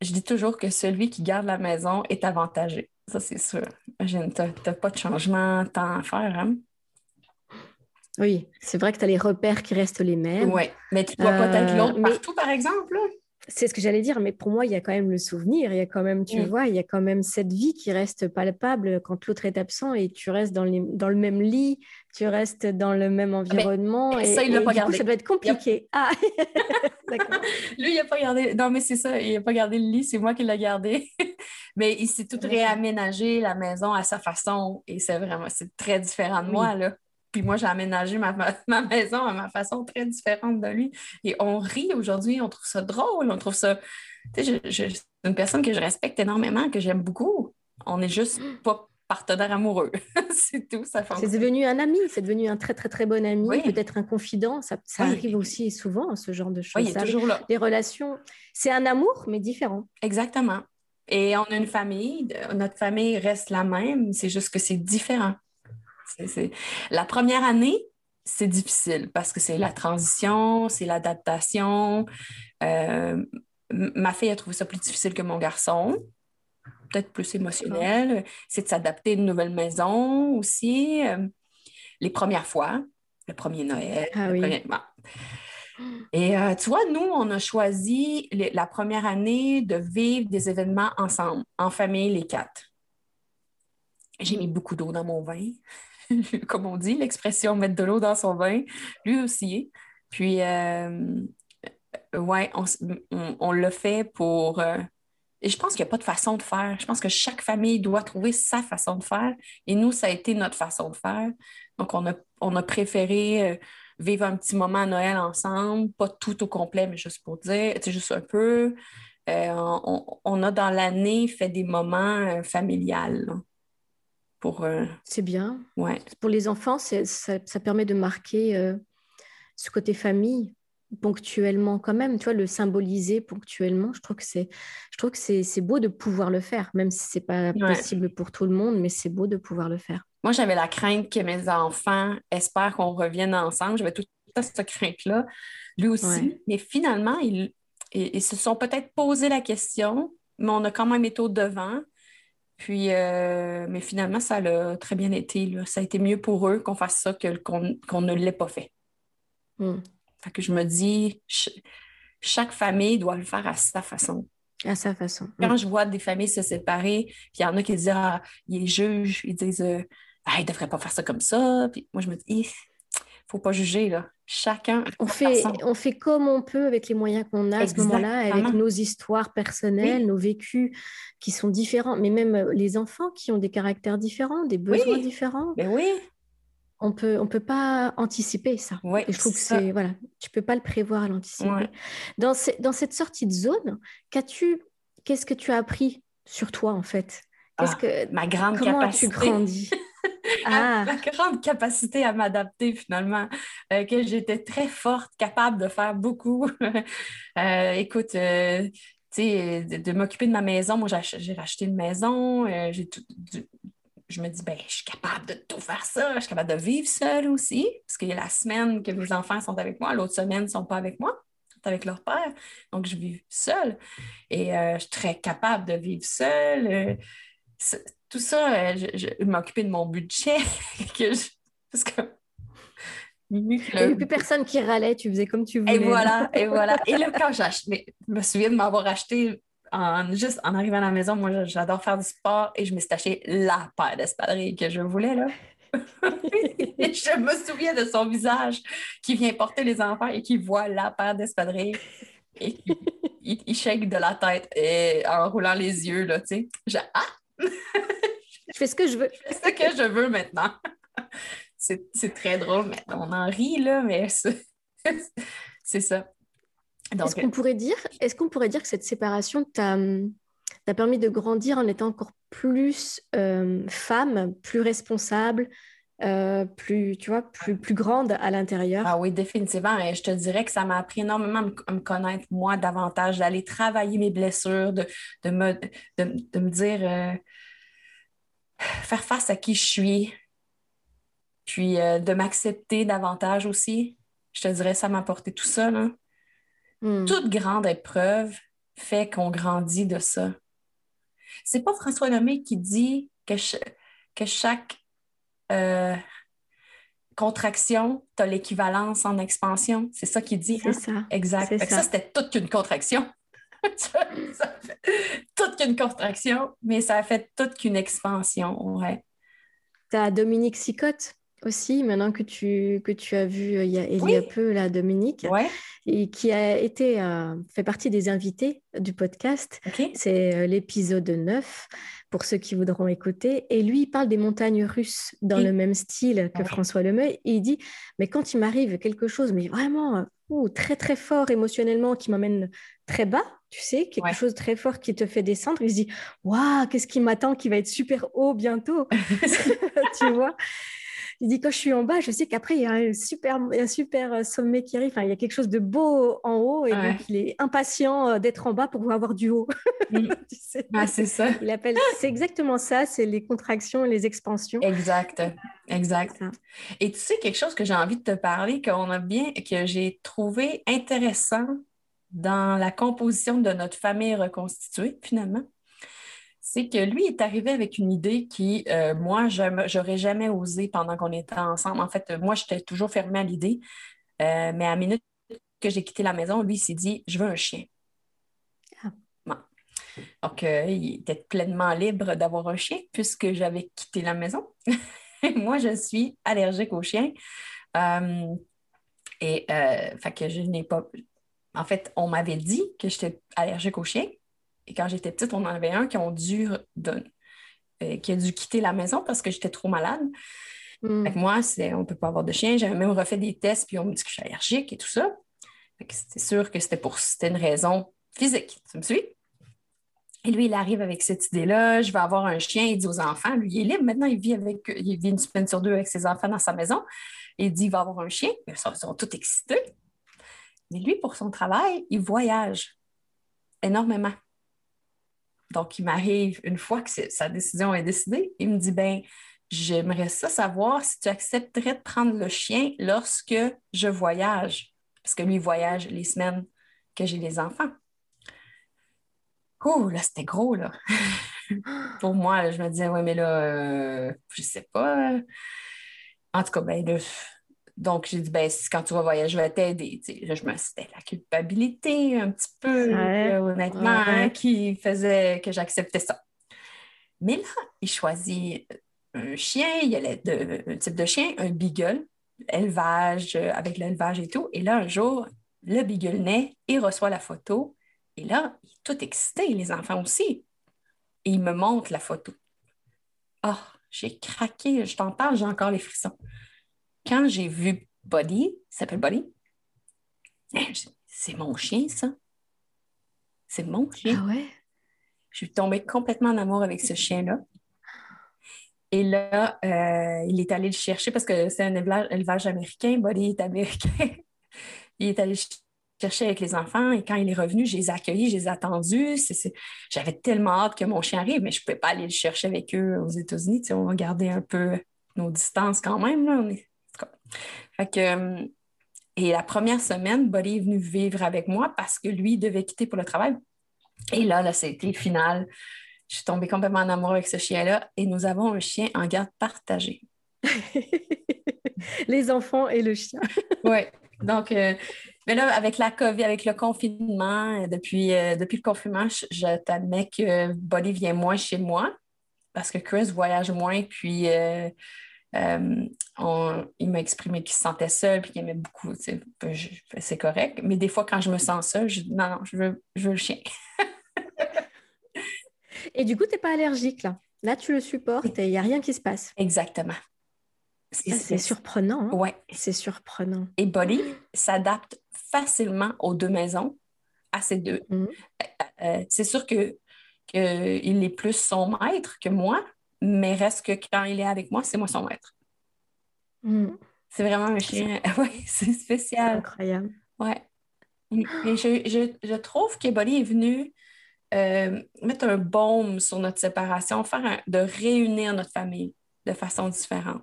je dis toujours que celui qui garde la maison est avantagé. Ça, c'est sûr. Tu n'as pas de changement tant à faire. Hein? Oui, c'est vrai que tu as les repères qui restent les mêmes. Oui, mais tu dois pas être euh, l'autre partout, par exemple. C'est ce que j'allais dire, mais pour moi, il y a quand même le souvenir, il y a quand même, tu mm. vois, il y a quand même cette vie qui reste palpable quand l'autre est absent et tu restes dans, dans, le même lit, tu restes dans le même ah, environnement. et, ça, il l'a pas gardé. ça doit être compliqué. Ah, (laughs) (laughs) Lui, il n'a pas gardé. Non, mais c'est ça, il n'a pas gardé le lit, c'est moi qui l'ai gardé. (laughs) mais il s'est tout réaménagé la maison à sa façon et c'est vraiment, c'est très différent de moi, là. Puis moi, j'ai aménagé ma, maison à ma façon très différente de lui. Et on rit aujourd'hui, on trouve ça drôle, on trouve ça. Tu sais, c'est une personne que je respecte énormément, que j'aime beaucoup. On n'est juste (gasps) pas partenaire amoureux. (laughs) c'est tout, ça C'est devenu un ami, c'est devenu un très, très, très bon ami, peut-être un confident. Ça, arrive aussi souvent, ce genre de choses. Oui, il est toujours là. Les relations, c'est un amour, mais différent. Exactement. Et on a une famille, notre famille reste la même, c'est juste que c'est différent. La première année, c'est difficile parce que c'est la transition, c'est l'adaptation. Euh, ma fille a trouvé ça plus difficile que mon garçon, peut-être plus émotionnel. C'est de s'adapter à une nouvelle maison aussi. Euh, les premières fois, le premier Noël. Ah Et euh, tu vois, nous, on a choisi la première année de vivre des événements ensemble, en famille, les quatre. J'ai mis beaucoup d'eau dans mon vin. (laughs) Comme on dit, l'expression mettre de l'eau dans son vin, lui aussi. Puis, euh, ouais, on, l'a fait pour. Euh, et je pense qu'il n'y a pas de façon de faire. Je pense que chaque famille doit trouver sa façon de faire. Et nous, ça a été notre façon de faire. Donc, on a, on a préféré euh, vivre un petit moment à Noël ensemble, pas tout au complet, mais juste pour dire, c'est juste un peu. on, a dans l'année fait des moments familiales. Euh, c'est bien. Ouais. Pour les enfants, ça, ça, permet de marquer euh, ce côté famille ponctuellement quand même, tu vois, le symboliser ponctuellement. Je trouve que c'est, je trouve que c'est, beau de pouvoir le faire, même si c'est pas possible pour tout le monde, mais c'est beau de pouvoir le faire. Moi, j'avais la crainte que mes enfants espèrent qu'on revienne ensemble. J'avais toute cette crainte-là, lui aussi. Mais finalement, ils, ils, se sont peut-être posé la question, mais on a quand même été au devant. Puis, euh, mais finalement, ça a très bien été. Ça a été mieux pour eux qu'on fasse ça que qu'on ne l'ait pas fait. Hmm. Fait que je me dis, chaque famille doit le faire à sa façon. À sa façon. Quand hmm. je vois des familles se séparer, puis il y en a qui disent, ah, ils jugent, ils disent, euh, ah, ils ne devraient pas faire ça comme ça. Puis moi, je me dis, faut pas juger, là. Chacun. On fait, on fait comme on peut avec les moyens qu'on a à ce moment-là, avec nos histoires personnelles, nos vécus qui sont différents, mais même euh, les enfants qui ont des caractères différents, des besoins différents. Mais oui. On peut, on peut pas anticiper ça. Et je trouve que c'est voilà, tu peux pas le prévoir à l'anticiper. Dans, dans cette sortie de zone, qu'as-tu, qu'est-ce que tu as appris sur toi en fait? Qu'est-ce ah, que ma grande comment as-tu grandi? (laughs) (laughs) ah. ma grande capacité à m'adapter finalement, euh, que j'étais très forte, capable de faire beaucoup. (laughs) Euh, écoute, euh, de, de m'occuper de ma maison, moi j'ai racheté une maison, j'ai je me dis, ben, je suis capable de tout faire ça, je suis capable de vivre seule aussi, parce qu'il y a la semaine que mes enfants sont avec moi, l'autre semaine, ils ne sont pas avec moi, ils sont avec leur père, donc je vis seule. Et je suis très capable de vivre seule tout ça, euh, je, je m'occupais de mon budget. (laughs) que parce que. Il n'y avait plus personne qui râlait, tu faisais comme tu voulais. Et voilà, (laughs) et voilà. Et là, quand j'achetais, je me souviens de m'avoir acheté en, juste en arrivant à la maison, moi j'adore faire du sport et je me suis acheté la paire d'espadrilles que je voulais là. (laughs) et je me souviens de son visage qui vient porter les enfants et qui voit la paire d'espadrilles et qui il, shake de la tête et en roulant les yeux là, tu sais. ah, (laughs) je fais ce que je veux. Je fais ce que je veux maintenant. (laughs) c'est très drôle, mais on en rit, là, mais c'est (laughs) ça. Est-ce qu'on pourrait, dire, est qu'on pourrait dire que cette séparation t'a permis de grandir en étant encore plus euh, femme, plus responsable, euh, plus, tu vois, plus, plus grande à l'intérieur. Ah oui, définitivement. Et je te dirais que ça m'a appris énormément à me, connaître, moi, davantage, d'aller travailler mes blessures, de, de, me, de, me dire, euh, faire face à qui je suis, puis euh, de m'accepter davantage aussi. Je te dirais, ça m'a apporté tout ça. Là. Hmm. Toute grande épreuve fait qu'on grandit de ça. C'est pas François Lemay qui dit que, que chaque euh, contraction, tu as l'équivalence en expansion. C'est ça qu'il dit. C'est hein? ça. Exact. Ça, c'était toute qu'une contraction. (laughs) toute qu'une contraction, mais ça a fait toute qu'une expansion. Ouais. Tu as Dominique Sicotte? Aussi, maintenant que tu, que tu as vu euh, il y a, il y a peu, la Dominique, et qui a été, euh, fait partie des invités du podcast. C'est euh, l'épisode 9, pour ceux qui voudront écouter. Et lui, il parle des montagnes russes dans le même style que François Lemay. Et il dit, mais quand il m'arrive quelque chose, mais vraiment très, très fort émotionnellement, qui m'emmène très bas, tu sais, quelque chose de très fort qui te fait descendre, il se dit, waouh, qu'est-ce qui m'attend, qui va être super haut bientôt, (laughs) (laughs) tu vois? Il dit quand je suis en bas, je sais qu'après il y a un super, un super euh, sommet qui arrive. Enfin, il y a quelque chose de beau en haut et donc il est impatient euh, d'être en bas pour avoir du haut. (laughs) Ah, c'est ça. Il appelle, c'est exactement ça, c'est les contractions, les expansions. Exact, exact. Et tu sais quelque chose que j'ai envie de te parler, qu'on a bien, que j'ai trouvé intéressant dans la composition de notre famille reconstituée finalement c'est que lui est arrivé avec une idée qui, euh, moi, j'aurais jamais osé pendant qu'on était ensemble. En fait, moi, j'étais toujours fermée à l'idée, euh, mais à minute que j'ai quitté la maison, lui, il s'est dit Je veux un chien. Ah. Donc, euh, il était pleinement libre d'avoir un chien puisque j'avais quitté la maison. (laughs) Moi, je suis allergique aux chiens. Euh, et fait que je n'ai pas. En fait, on m'avait dit que j'étais allergique aux chiens. Et quand j'étais petite, on en avait un qui, ont dû qui a dû quitter la maison parce que j'étais trop malade. Mm. moi, on ne peut pas avoir de chien. J'avais même refait des tests, puis on me dit que je suis allergique et tout ça. C'est sûr que c'était pour c'était une raison physique. Tu me suis? Et lui, il arrive avec cette idée-là, je vais avoir un chien, il dit aux enfants, lui, il est libre, maintenant il vit avec, il vit une semaine sur deux avec ses enfants dans sa maison. il dit, il va avoir un chien. Ils sont, ils sont tous excités. Mais lui, pour son travail, il voyage énormément. Donc, il m'arrive, une fois que sa décision est décidée, il me dit, ben, J'aimerais ça savoir si tu accepterais de prendre le chien lorsque je voyage, parce que lui voyage les semaines que j'ai les enfants. Oh, là, c'était gros, là. (laughs) Pour moi, je me disais, oui, mais là, euh, je sais pas. En tout cas, ben, donc, j'ai dit, ben, quand tu vas voyager, je vais t'aider. je me c'était la culpabilité un petit peu, honnêtement, hein, qui faisait que j'acceptais ça. Mais là, il choisit un chien, il y a un type de chien, un beagle, élevage, euh, avec l'élevage et tout. Et là, un jour, le beagle naît, il reçoit la photo. Et là, il est tout excité, les enfants aussi. Et il me montre la photo. Ah, j'ai craqué, je t'en parle, j'ai encore les frissons. Quand j'ai vu Buddy, il s'appelle Buddy, eh, c'est mon chien, ça. C'est mon chien. Ah ouais? Je suis tombée complètement en amour avec ce chien-là. Et là, euh, il est allé le chercher parce que c'est un élevage, américain. Buddy est américain. (laughs) il est allé le chercher avec les enfants et quand il est revenu, je les ai accueillis, je les ai attendus. J'avais tellement hâte que mon chien arrive, mais je ne pouvais pas aller le chercher avec eux aux États-Unis. on va garder un peu nos distances quand même. Euh, et la première semaine, Buddy est venu vivre avec moi parce que lui devait quitter pour le travail. Et là, là, c'était final. Je suis tombée complètement en amour avec ce chien-là et nous avons un chien en garde partagée. (laughs) Les enfants et le chien. (laughs) oui. Donc, euh, mais là, avec la COVID, avec le confinement, euh, depuis, euh, depuis le confinement, je, t'admets que Buddy vient moins chez moi parce que Chris voyage moins. Puis, il m'a exprimé qu'il se sentait seul puis qu'il aimait beaucoup. C'est correct. Mais des fois, quand je me sens seule, je dis non, non, je veux, je veux le chien. (laughs) Et du coup, tu n'es pas allergique là. Là, tu le supportes et il n'y a rien qui se passe. Exactement. C'est surprenant. Hein. Oui. C'est surprenant. Et Buddy s'adapte facilement aux deux maisons, à ces deux. Mhm. Euh, euh, c'est sûr que qu'il est plus son maître que moi, mais reste que quand il est avec moi, c'est moi son maître. Mhm. C'est vraiment un chien. (laughs) oui, c'est spécial. Incroyable. Oui. Et je, je, je, trouve que est venu euh, mettre un baume sur notre séparation, faire de réunir notre famille de façon différente.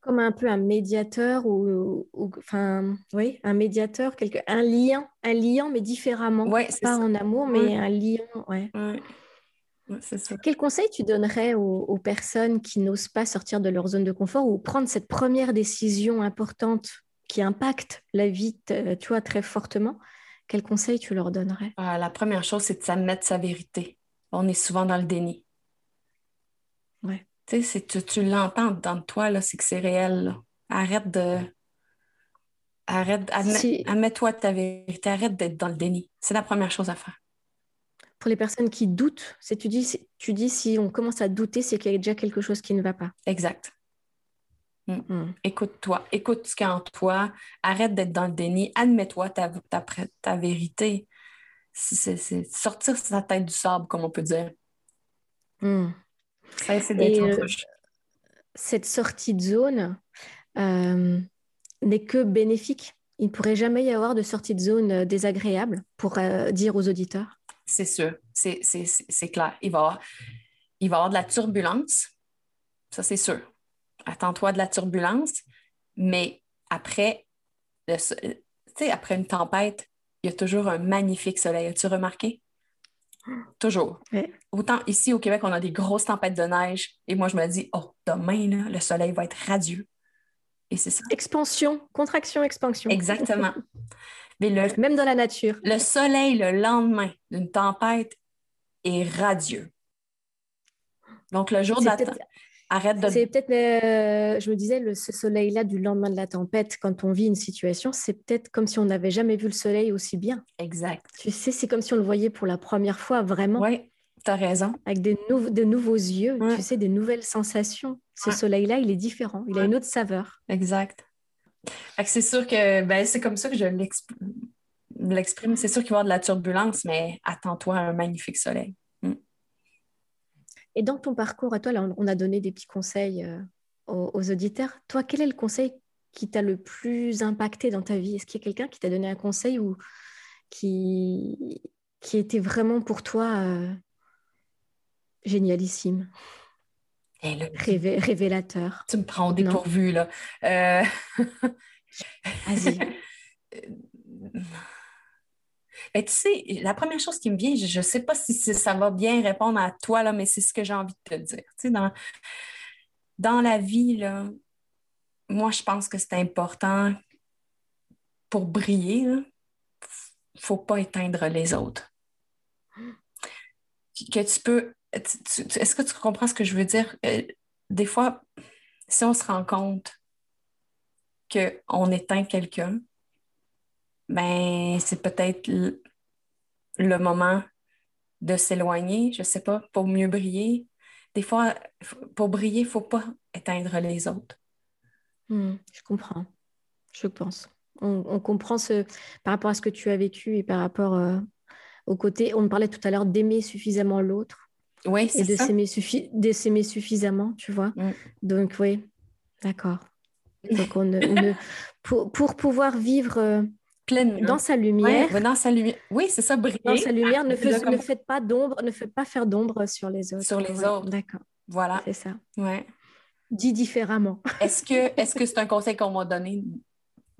Comme un peu un médiateur ou, enfin, oui, un médiateur, quelque, un lien, un lien mais différemment. Ouais, pas en amour, mais un lien, ouais. Ça. Quel conseil tu donnerais aux, aux personnes qui n'osent pas sortir de leur zone de confort ou prendre cette première décision importante qui impacte la vie, tu vois, très fortement? Quel conseil tu leur donnerais? Ah, la première chose, c'est de s'admettre sa vérité. On est souvent dans le déni. Ouais. Tu sais, tu, tu l'entends dans toi, là, c'est que c'est réel. Arrête de. Arrête, admets-toi ta vérité, arrête d'être dans le déni. C'est la première chose à faire. Pour les personnes qui doutent, c'est tu dis, tu dis si on commence à douter, c'est qu'il y a déjà quelque chose qui ne va pas. Exact. Mm. Mm. Écoute-toi, écoute ce qu'il y a en toi, arrête d'être dans le déni, admets-toi ta, ta, ta, vérité. C'est sortir sa tête du sable, comme on peut dire. Mm. Euh, cette sortie de zone euh, n'est que bénéfique. Il ne pourrait jamais y avoir de sortie de zone euh, désagréable pour dire aux auditeurs. C'est sûr, c'est clair. Il va, avoir, il va y avoir de la turbulence, ça c'est sûr attends-toi de la turbulence, mais après, après une tempête, il y a toujours un magnifique soleil. As-tu remarqué? Toujours. Autant ici au Québec, on a des grosses tempêtes de neige et moi, je me dis, oh, demain, le soleil va être radieux. Et c'est ça. Expansion, contraction, expansion. Exactement. (laughs) Mais le, Même dans la nature. Le soleil, le lendemain d'une tempête, est radieux. Donc, le jour de la arrête de... C'est peut-être, euh, je me disais, le, ce soleil-là du lendemain de la tempête, quand on vit une situation, c'est peut-être comme si on n'avait jamais vu le soleil aussi bien. Exact. Tu sais, c'est comme si on le voyait pour la première fois, vraiment. Oui, tu as raison. Avec des de nouveaux yeux, tu sais, des nouvelles sensations. Ce soleil-là, il est différent, il a une autre saveur. Exact. C'est sûr que ben, c'est comme ça que je l'exprime. C'est sûr qu'il va y avoir de la turbulence, mais attends-toi à un magnifique soleil. Mm. Et dans ton parcours, à toi, on a donné des petits conseils euh, aux, auditeurs. Toi, quel est le conseil qui t'a le plus impacté dans ta vie? Est-ce qu'il y a quelqu'un qui t'a donné un conseil ou qui, qui était vraiment pour toi euh, génialissime? Révélateur. Tu me prends au dépourvu, là. Euh, Vas-y. (laughs) Ben, tu sais, la première chose qui me vient, je ne sais pas si ça va bien répondre à toi, là, mais c'est ce que j'ai envie de te dire. Tu sais, dans, dans la vie, là, moi, je pense que c'est important pour briller, il ne faut pas éteindre les autres. Que tu peux est-ce que tu comprends ce que je veux dire? Euh, des fois, si on se rend compte qu'on éteint quelqu'un, ben c'est peut-être le, moment de s'éloigner, je ne sais pas, pour mieux briller. Des fois, pour briller, il ne faut pas éteindre les autres. Hmm, je comprends, je pense. On, comprend ce, par rapport à ce que tu as vécu et par rapport euh, au côté, on parlait tout à l'heure d'aimer suffisamment l'autre et de s'aimer, suffisamment, tu vois. Mm. Donc, oui, d'accord. Donc, on, (laughs) pour, pour, pouvoir vivre euh, pleinement dans sa lumière. dans sa lumière. Oui, c'est ça, briller. Dans sa lumière, ne, ne faites pas d'ombre, ne faites pas faire d'ombre sur les autres. Sur les autres. D'accord. Voilà. C'est ça. Ouais. Dit différemment. est-ce que (laughs) est-ce que c'est un conseil qu'on m'a donné?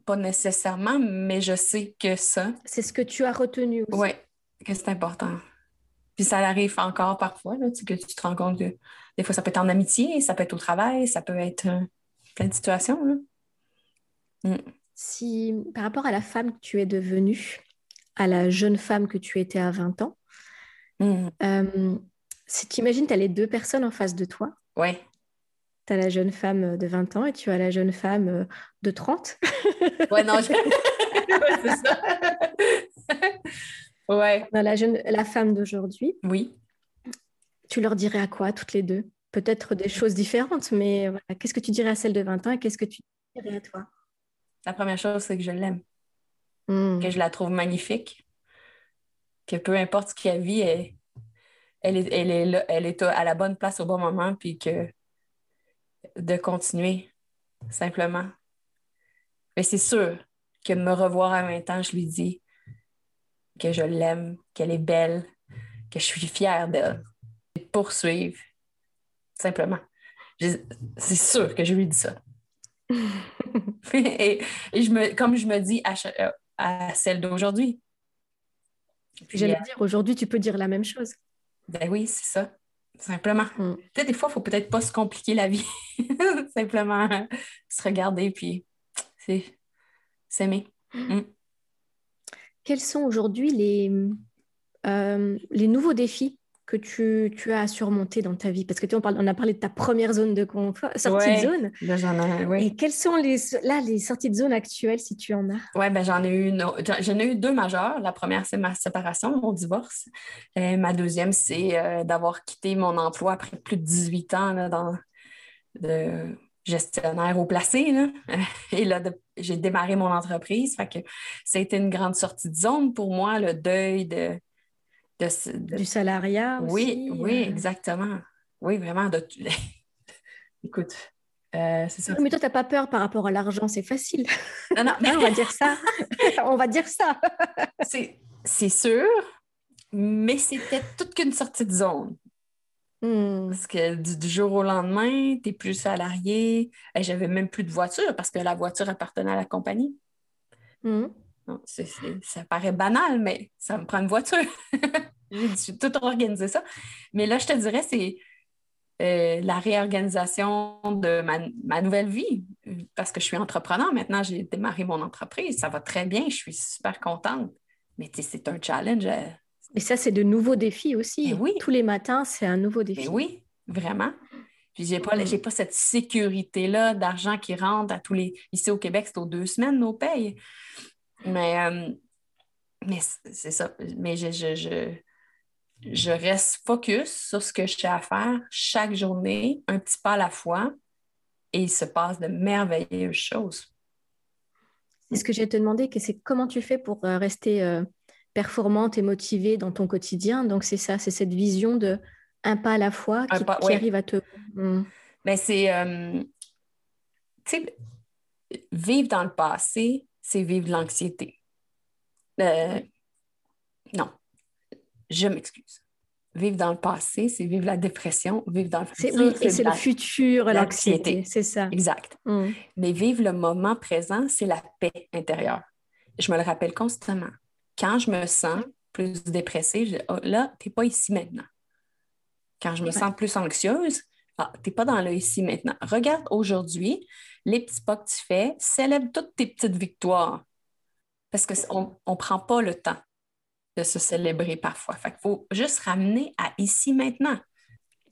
Pas nécessairement, mais je sais que ça. C'est ce que tu as retenu aussi. Oui, que c'est important. Puis ça arrive encore parfois, là, que tu te rends compte que des fois, ça peut être en amitié, ça peut être au travail, ça peut être euh, plein de situations. Mm. Si, par rapport à la femme que tu es devenue, à la jeune femme que tu étais à 20 ans, mm. euh, si tu imagines, tu as les deux personnes en face de toi. Oui. Tu as la jeune femme de 20 ans et tu as la jeune femme euh, de 30. ouais, non, (laughs) je... (laughs) c'est ça. (laughs) Ouais. La, jeune, la femme d'aujourd'hui. Oui. Tu leur dirais à quoi, toutes les deux? Peut-être des choses différentes, mais qu'est-ce que tu dirais à celle de 20 ans et qu'est-ce que tu dirais à toi? La première chose, c'est que je l'aime. Hmm. Que je la trouve magnifique. Que peu importe ce qu'elle vit, elle, elle, est, elle, est elle est à la bonne place au bon moment, puis que de continuer, simplement. Mais c'est sûr que me revoir à 20 ans, je lui dis que je l'aime, qu'elle est belle, que je suis fière d'elle. Et poursuivre, simplement. C'est sûr que je lui dis ça. (laughs) et, je me, comme je me dis à, à celle d'aujourd'hui. J'allais euh, dire, aujourd'hui, tu peux dire la même chose. Ben oui, c'est ça. Simplement. Mm. Peut-être des fois, il ne faut peut-être pas se compliquer la vie. (laughs) Simplement se regarder puis s'aimer. Mm quels sont aujourd'hui les, euh, les nouveaux défis que tu, tu, as à surmonter dans ta vie? Parce que tu on, parle, on a parlé de ta première zone de confort, sortie de zone. Ben, Et quelles sont les, là, les sorties de zone actuelles, si tu en as? Oui, ben, j'en ai, eu j'en ai eu deux majeures. La première, c'est ma séparation, mon divorce. Et ma deuxième, c'est euh, d'avoir quitté mon emploi après plus de 18 ans là, dans, de, gestionnaire au placé. Là. (laughs) Et là, j'ai démarré mon entreprise. Fait que ça a été une grande sortie de zone pour moi, le deuil de. du salariat aussi. Oui, oui, euh. exactement. Oui, vraiment. De... (laughs) Écoute, euh, c'est ça. Mais toi, tu n'as pas peur par rapport à l'argent, c'est facile. Non, non, (laughs) on va dire ça. on va dire ça. c'est sûr, mais c'était toute qu'une sortie de zone. Hmm. Parce que du, jour au lendemain, tu n'es plus salarié. Et j'avais même plus de voiture parce que la voiture appartenait à la compagnie. Hmm. ça paraît banal, mais ça me prend une voiture. (laughs) J'ai tout organisé ça. Mais là, je te dirais, c'est euh, la réorganisation de ma, nouvelle vie, parce que je suis entrepreneur maintenant, j'ai démarré mon entreprise, ça va très bien, je suis super contente. Mais c'est un challenge. Et ça, c'est de nouveaux défis aussi. oui. Tous les matins, c'est un nouveau défi. Mais oui, vraiment. Puis j'ai pas, j'ai pas cette sécurité-là d'argent qui rentre à tous les. Ici au Québec, c'est aux deux semaines nos payes. Mais, euh, mais c'est ça. Mais je, je, je, reste focus sur ce que je sais à faire chaque journée, un petit pas à la fois, et il se passe de merveilleuses choses. C'est ce que j'ai te demander, que c'est comment tu fais pour euh, rester euh, performante et motivée dans ton quotidien. Donc c'est ça, c'est cette vision de un pas à la fois qui, arrive à te. Hmm. Ben, c'est. Euh, tu sais, vivre dans le passé, c'est vivre de l'anxiété. Euh, non, je m'excuse. Vivre dans le passé, c'est vivre la dépression. Vivre dans le futur, oui, et c'est le futur, l'anxiété. C'est ça. Exact. Hmm. Mais vivre le moment présent, c'est la paix intérieure. Je me le rappelle constamment. Quand je me sens plus dépressée, je dis, oh, là, tu n'es pas ici maintenant. Quand je me sens plus anxieuse, ah, tu n'es pas dans le ici maintenant. Regarde aujourd'hui les petits pas que tu fais, célèbre toutes tes petites victoires. Parce qu'on ne prend pas le temps de se célébrer parfois. Fait qu'il faut juste ramener à ici maintenant.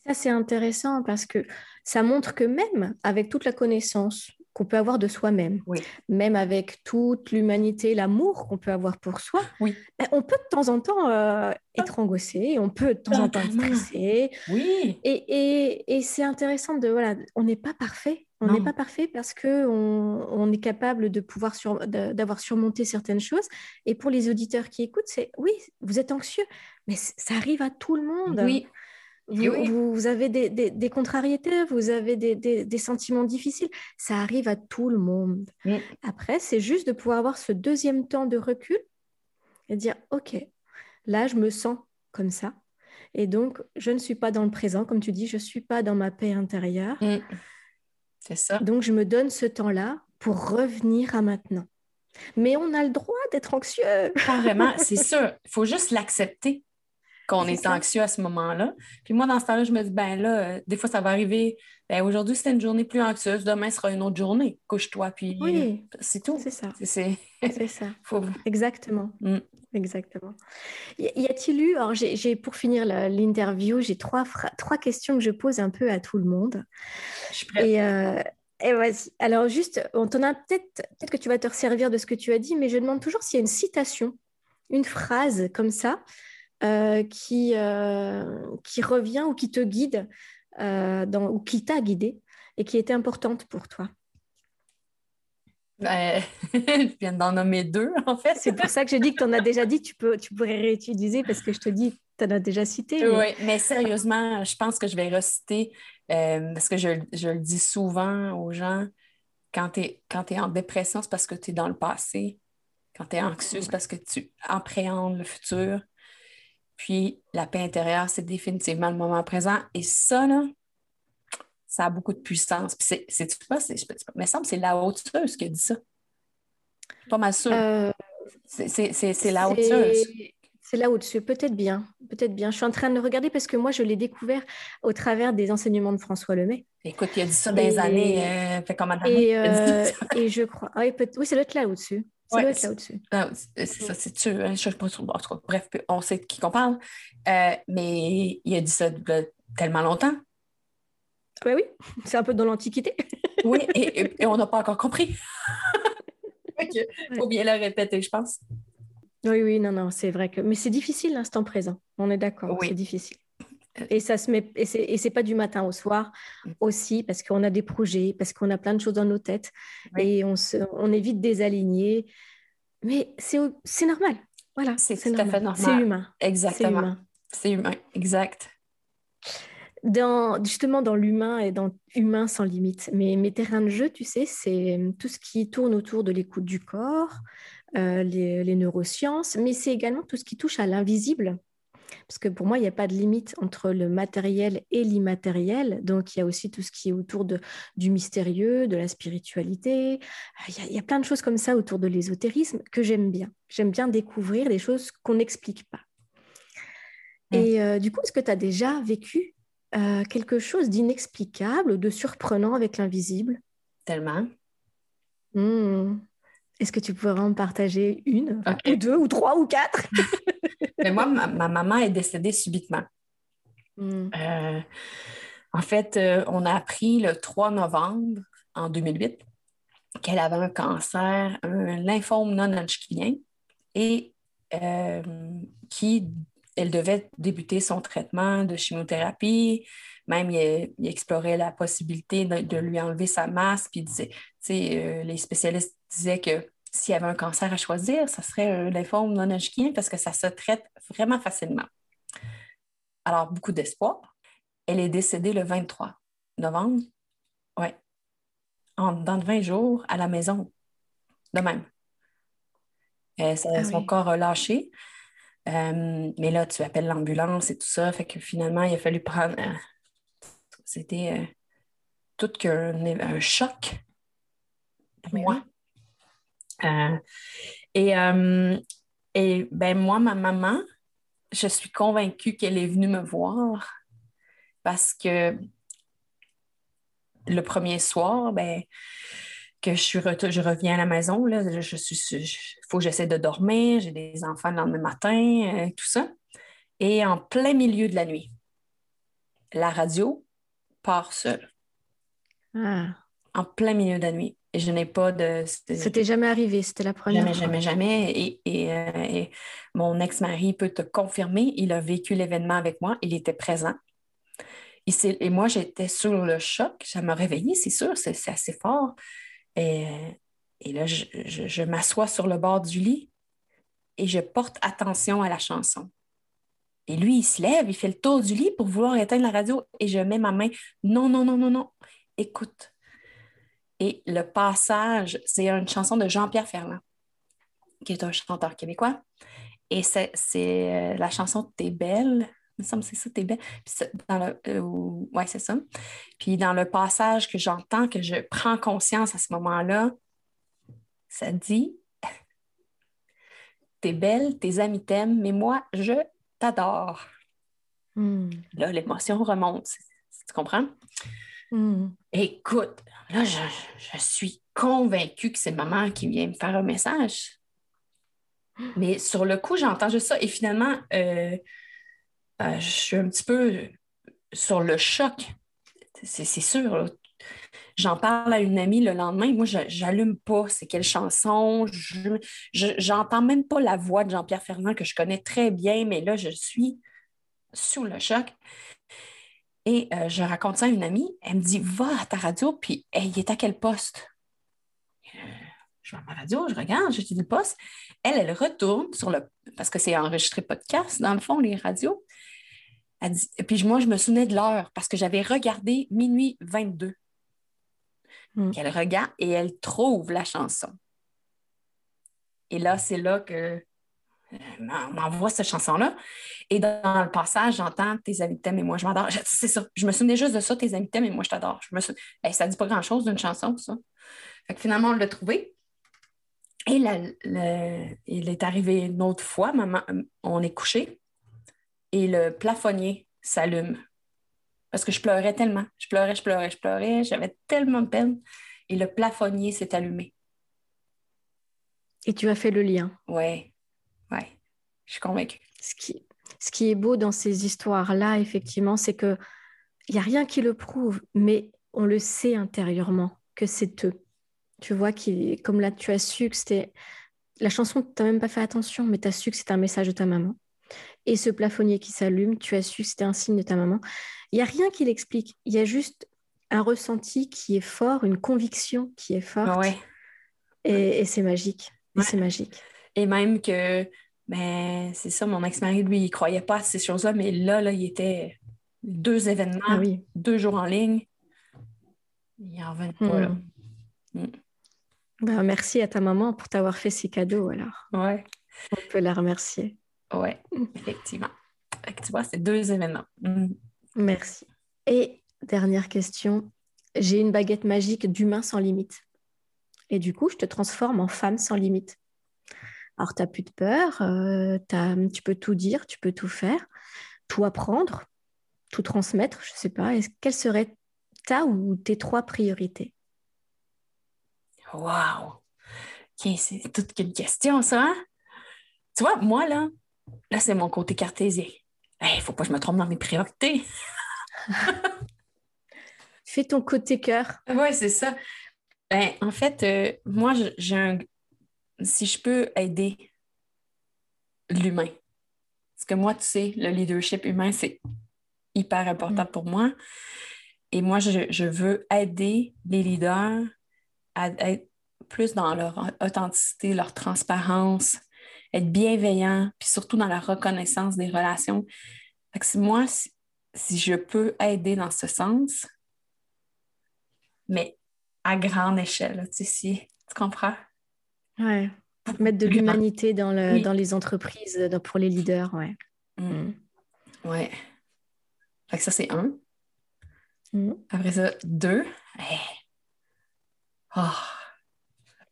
Ça, c'est intéressant parce que ça montre que même avec toute la connaissance, qu'on peut avoir de soi-même, même avec toute l'humanité, l'amour qu'on peut avoir pour soi, oui. Ben, on peut de temps en temps euh, être angoissé, on peut de temps en temps être stressé. Oui. Et, et, c'est intéressant de voilà, on n'est pas parfait. On n'est pas parfait parce que on, est capable de pouvoir d'avoir surmonté certaines choses. Et pour les auditeurs qui écoutent, c'est oui, vous êtes anxieux, mais ça arrive à tout le monde. Oui. Vous, avez des, contrariétés, vous avez des, sentiments difficiles. Ça arrive à tout le monde. Mm. Après, c'est juste de pouvoir avoir ce deuxième temps de recul et dire, OK, là, je me sens comme ça. Et donc, je ne suis pas dans le présent, comme tu dis, je ne suis pas dans ma paix intérieure. Mm. C'est ça. Donc, je me donne ce temps-là pour revenir à maintenant. Mais on a le droit d'être anxieux. Carrément, c'est (laughs) sûr. Il faut juste l'accepter qu'on est, anxieux à ce moment-là. Puis moi, dans ce temps-là, je me dis, ben là, euh, des fois, ça va arriver. Ben, aujourd'hui, c'était une journée plus anxieuse. Demain sera une autre journée. Couche-toi, puis oui, c'est tout. C'est ça. C'est (laughs) ça. (laughs) Exactement. Mm. Exactement. Y a-t-il eu, alors j'ai pour finir l'interview, j'ai trois, trois questions que je pose un peu à tout le monde. Je suis prête. Et, euh, et vas-y. Alors juste, on t'en a peut-être, peut-être que tu vas te resservir de ce que tu as dit, mais je demande toujours s'il y a une citation, une phrase comme ça euh, qui, euh, qui revient ou qui te guide euh, dans, ou qui t'a guidé et qui était importante pour toi? Ben, (laughs) je viens d'en nommer deux, en fait. C'est pour ça que j'ai dit que tu en as déjà dit, tu, peux, tu pourrais réutiliser parce que je te dis, tu en as déjà cité. Oui, mais sérieusement, je pense que je vais reciter parce que je, je, le dis souvent aux gens, quand tu es, es, en dépression, c'est parce que tu es dans le passé. Quand tu es anxieux, c'est parce que tu appréhendes le futur. Puis la paix intérieure, c'est définitivement le moment présent. Et ça, là, ça a beaucoup de puissance. Puis c'est, pas, c'est, me semble c'est la hauteuse qui a dit ça. Pas mal sûr. Euh, c'est, la hauteuse. C'est là au-dessus, peut-être bien, peut-être bien. Je suis en train de regarder parce que moi, je l'ai découvert au travers des enseignements de François Lemay. Écoute, il a dit ça des années, euh, fait comme et, (laughs) euh, et je crois, oui, oui c'est l'autre là au-dessus. Ça doit être là au-dessus. Ah, c'est ça, c'est sûr. Hein, je ne sais pas. En tout cas, bref, on sait de qui qu'on parle. Euh, mais il a dit ça tellement longtemps. Oui, oui. C'est un peu dans l'Antiquité. (laughs) oui, et, on n'a pas encore compris. (laughs) Il faut bien le répéter, je pense. Oui, oui, non, non, c'est vrai que. Mais c'est difficile l'instant présent. On est d'accord, c'est difficile. Euh. Et ça se met et c'est pas du matin au soir mm. aussi parce qu'on a des projets, parce qu'on a plein de choses dans nos têtes et on, se, on est vite désaligné. Mais c'est normal. Voilà, c'est tout à fait normal. C'est humain. Exactement. C'est humain. exact. Dans, justement dans l'humain et dans humain sans limite. Mais mes terrains de jeu, tu sais, c'est tout ce qui tourne autour de l'écoute du corps, euh, les, les, neurosciences, mais c'est également tout ce qui touche à l'invisible parce que pour moi, il n'y a pas de limite entre le matériel et l'immatériel. Donc, il y a aussi tout ce qui est autour de, du mystérieux, de la spiritualité. Il y, a, plein de choses comme ça autour de l'ésotérisme que j'aime bien. J'aime bien découvrir des choses qu'on n'explique pas. Et euh, du coup, est-ce que tu as déjà vécu euh, quelque chose d'inexplicable, de surprenant avec l'invisible? Tellement. Hmm. Est-ce que tu pourrais en partager une, ou deux, ou trois, ou quatre? (laughs) Mais moi, ma, maman est décédée subitement. Hmm. Euh, en fait, euh, on a appris le 3 novembre en 2008 qu'elle avait un cancer, un lymphome non-hodgkinien, et euh, qui elle devait débuter son traitement de chimiothérapie. Même, il, explorait la possibilité de, lui enlever sa masse. Puis, euh, les spécialistes disaient que s'il y avait un cancer à choisir, ça serait un lymphome non-hodgkinien parce que ça se traite vraiment facilement. Alors, beaucoup d'espoir. Elle est décédée le 23 novembre. Oui. dans 20 jours à la maison. De même. Euh, ah son corps a lâché. Euh, mais là, tu appelles l'ambulance et tout ça. Fait que finalement, il a fallu prendre. Euh, c'était tout qu'un choc pour moi. Et, et ben moi, ma maman, je suis convaincue qu'elle est venue me voir parce que le premier soir, ben, que je, suis je reviens à la maison, là, je, faut que j'essaie de dormir, j'ai des enfants le lendemain matin, euh, tout ça. Et en plein milieu de la nuit, la radio part seule. Ah. En plein milieu de la nuit. Et je n'ai pas de. C'était jamais arrivé, c'était la première jamais, Jamais, jamais, Et, euh, et mon ex-mari peut te confirmer, il a vécu l'événement avec moi, il était présent. Et, moi, j'étais sur le choc. Ça m'a réveillée, c'est sûr, c'est assez fort. Et, et là, je, m'assois sur le bord du lit et je porte attention à la chanson. Et lui, il se lève, il fait le tour du lit pour vouloir éteindre la radio et je mets ma main. Non, non, non, non, non. Écoute. Et le passage, c'est une chanson de Jean-Pierre Ferland, qui est un chanteur québécois. Et c'est euh, la chanson T'es belle me semble c'est ça, t'es belle. dans le, euh, c'est ça. Puis dans le passage que j'entends, que je prends conscience à ce moment-là, ça dit T'es belle, tes amis t'aiment, mais moi, je t'adore. Hmm. Là, l'émotion remonte. Tu comprends? Hmm. Écoute, là, je, suis convaincue que c'est maman qui vient me faire un message. Mais sur le coup, j'entends juste ça. Et finalement, euh, euh, je suis un petit peu sur le choc. C'est sûr. J'en parle à une amie le lendemain. Moi, j'allume pas c'est quelle chanson. Je n'entends même pas la voix de Jean-Pierre Ferland que je connais très bien, mais là, je suis sous le choc. Et euh, je raconte ça à une amie. Elle me dit Va à ta radio, puis il est à quel poste? Euh, Je vais à ma radio, je regarde, je dis le poste. Elle, elle retourne sur le. Parce que c'est enregistré podcast, dans le fond, les radios. Et puis moi, je me souvenais de l'heure parce que j'avais regardé minuit 22. Hmm. Elle regarde et elle trouve la chanson. Et là, c'est là que m'envoie cette chanson-là. Et dans le passage, j'entends tes amis t'aiment et moi je m'adore. C'est ça. Je me souvenais juste de ça, tes amis t'aiment et moi je t'adore. Je me Ça ne dit pas grand-chose d'une chanson, ça. Fait que finalement, on l'a trouvé. Et il est arrivé une autre fois, maman, on est couché et le plafonnier s'allume. Parce que je pleurais tellement. Je pleurais, je pleurais, je pleurais. J'avais tellement de peine. Et le plafonnier s'est allumé. Et tu as fait le lien. Oui, oui. Je suis convaincue. Ce qui, ce qui est beau dans ces histoires-là, effectivement, c'est que il n'y a rien qui le prouve, mais on le sait intérieurement que c'est eux. Tu vois, qui, comme là, tu as su que c'était. La chanson, tu n'as même pas fait attention, mais tu as su que c'était un message de ta maman. Et ce plafonnier qui s'allume, tu as su que c'était un signe de ta maman. Il n'y a rien qui l'explique. Il y a juste un ressenti qui est fort, une conviction qui est forte. Et, c'est magique. C'est magique. Et même que, ben, c'est ça, mon ex-mari, lui, il croyait pas à ces choses-là, mais là, là, il était deux événements, ah deux jours en ligne. Il en revenait pas, là. Hmm. Hmm. Ben, merci à ta maman pour t'avoir fait ces cadeaux, alors. Ouais. On peut la remercier. Oui, effectivement. tu vois, c'est deux événements. Merci. Et dernière question, j'ai une baguette magique d'humain sans limite. Et du coup, je te transforme en femme sans limite. Alors, tu n'as plus de peur, euh, tu peux tout dire, tu peux tout faire, tout apprendre, tout transmettre, je ne sais pas, quelles seraient ta ou tes trois priorités? Wow! c'est toute une question, ça. Hein? Tu vois, moi, là, là, c'est mon côté cartésien. Il ne faut pas que je me trompe dans mes priorités. (laughs) Fais ton côté cœur. Oui, c'est ça. Ben, en fait, euh, moi, j'ai un. Si je peux aider l'humain, parce que moi, tu sais, le leadership humain, c'est hyper important mm. pour moi. Et moi, je, veux aider les leaders à être plus dans leur authenticité, leur transparence, être bienveillant, puis surtout dans la reconnaissance des relations. Fait que moi, si, je peux aider dans ce sens, mais à grande échelle, tu sais, si, tu comprends? Ouais. Mettre de l'humanité dans, le, dans les entreprises, pour les leaders, ouais. Mm. Mm. Ouais. Fait que ça, c'est un. Mm. Après ça, deux. Oh.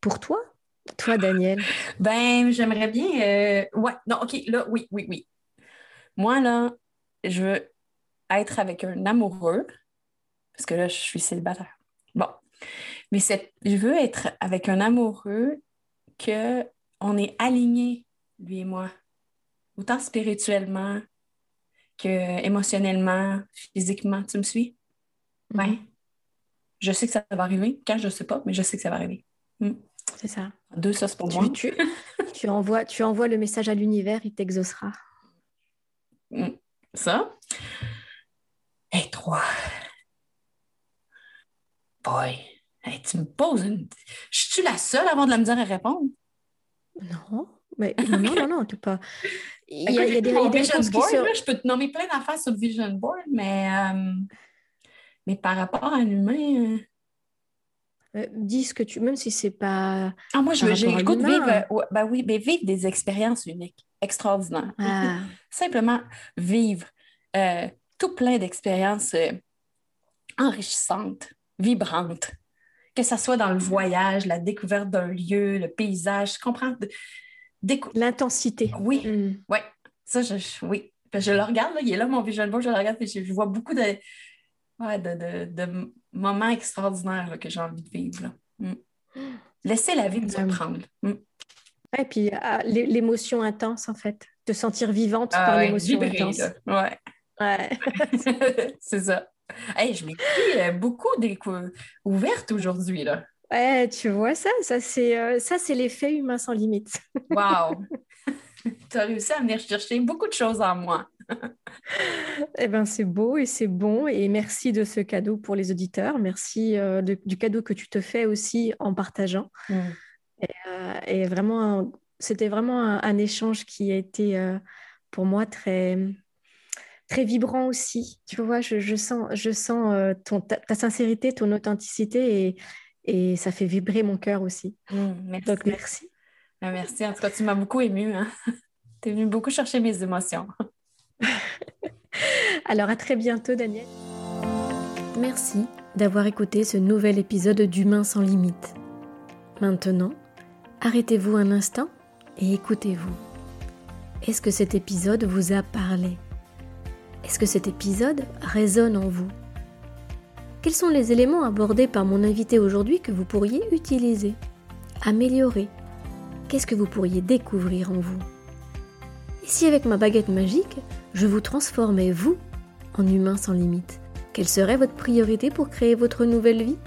Pour toi? Toi, Daniel? (laughs) ben, j'aimerais bien. Euh, ouais, non, OK, là, oui, oui, oui. Moi, là, je veux être avec un amoureux, parce que là, je suis célibataire. Bon. Mais je veux être avec un amoureux que on est aligné, lui et moi, autant spirituellement que émotionnellement, physiquement. Tu me suis? Oui. Mm-hmm. Je sais que ça va arriver. Quand je ne sais pas, mais je sais que ça va arriver. Mm. C'est ça. Deux, ça pour moi. (laughs) Tu, envoies, tu envoies le message à l'univers, il t'exaucera. Mm. Ça? Et trois. Boy, tu me poses une. Je suis la seule avant de la me dire à répondre? Non. Mais non, non, non, tu pas. Il y a, il y a des, vision board, Je peux te nommer plein d'affaires sur le vision board, mais, euh, mais par rapport à l'humain. Euh, euh... dis ce que tu. Même si c'est pas. Ah, moi, je veux vivre. ben oui, mais vivre des expériences uniques, extraordinaires. Ah. (laughs) Simplement vivre tout plein d'expériences enrichissantes, vibrantes que ce soit dans le voyage, la découverte d'un lieu, le paysage, comprends? L'intensité. Oui, mm. oui. Ça, je, oui. Je le regarde, il est là, mon vision board, je le regarde, et je, vois beaucoup de, de, moments extraordinaires que j'ai envie de vivre. Mm. (gasps) Laisser la vie nous. Mm. Et puis ah, l'émotion intense, en fait. Te sentir vivante ah par l'émotion intense. Ouais. Ouais. (laughs) (laughs) C'est ça. Hey, je m'ai euh, beaucoup ouverte aujourd'hui. là. Ouais, tu vois ça, ça c'est euh, ça c'est l'effet humain sans limite. Wow! (laughs) tu as réussi à venir chercher beaucoup de choses en moi. (laughs) eh bien, c'est beau et c'est bon. Et merci de ce cadeau pour les auditeurs. Merci euh, du cadeau que tu te fais aussi en partageant. Mm. Et, vraiment, c'était vraiment un, échange qui a été pour moi très, très vibrant aussi. Tu vois, je, sens, je sens euh, ton, ta, sincérité, ton authenticité et, et ça fait vibrer mon cœur aussi. Mmh, merci. Donc, merci. Ah, merci. En tout cas, tu m'as beaucoup émue. Hein? (laughs) tu es venu beaucoup chercher mes émotions. (laughs) Alors, à très bientôt, Daniel. Merci d'avoir écouté ce nouvel épisode d'Humain sans limite. Maintenant, arrêtez-vous un instant et écoutez-vous. Est-ce que cet épisode vous a parlé? Est-ce que cet épisode résonne en vous? Quels sont les éléments abordés par mon invité aujourd'hui que vous pourriez utiliser, améliorer? Qu'est-ce que vous pourriez découvrir en vous? Et si avec ma baguette magique, je vous transformais, vous, en humain sans limite Quelle serait votre priorité pour créer votre nouvelle vie?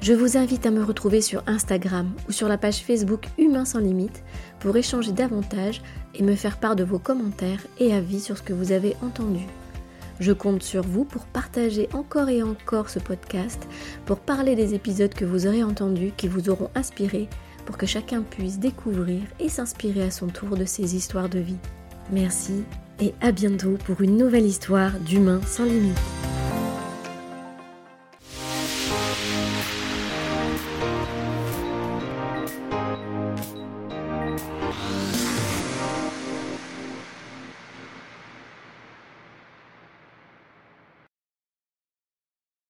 Je vous invite à me retrouver sur Instagram ou sur la page Facebook Humain sans limite pour échanger davantage et me faire part de vos commentaires et avis sur ce que vous avez entendu. Je compte sur vous pour partager encore et encore ce podcast, pour parler des épisodes que vous aurez entendus, qui vous auront inspiré, pour que chacun puisse découvrir et s'inspirer à son tour de ces histoires de vie. Merci et à bientôt pour une nouvelle histoire d'Humain sans limite.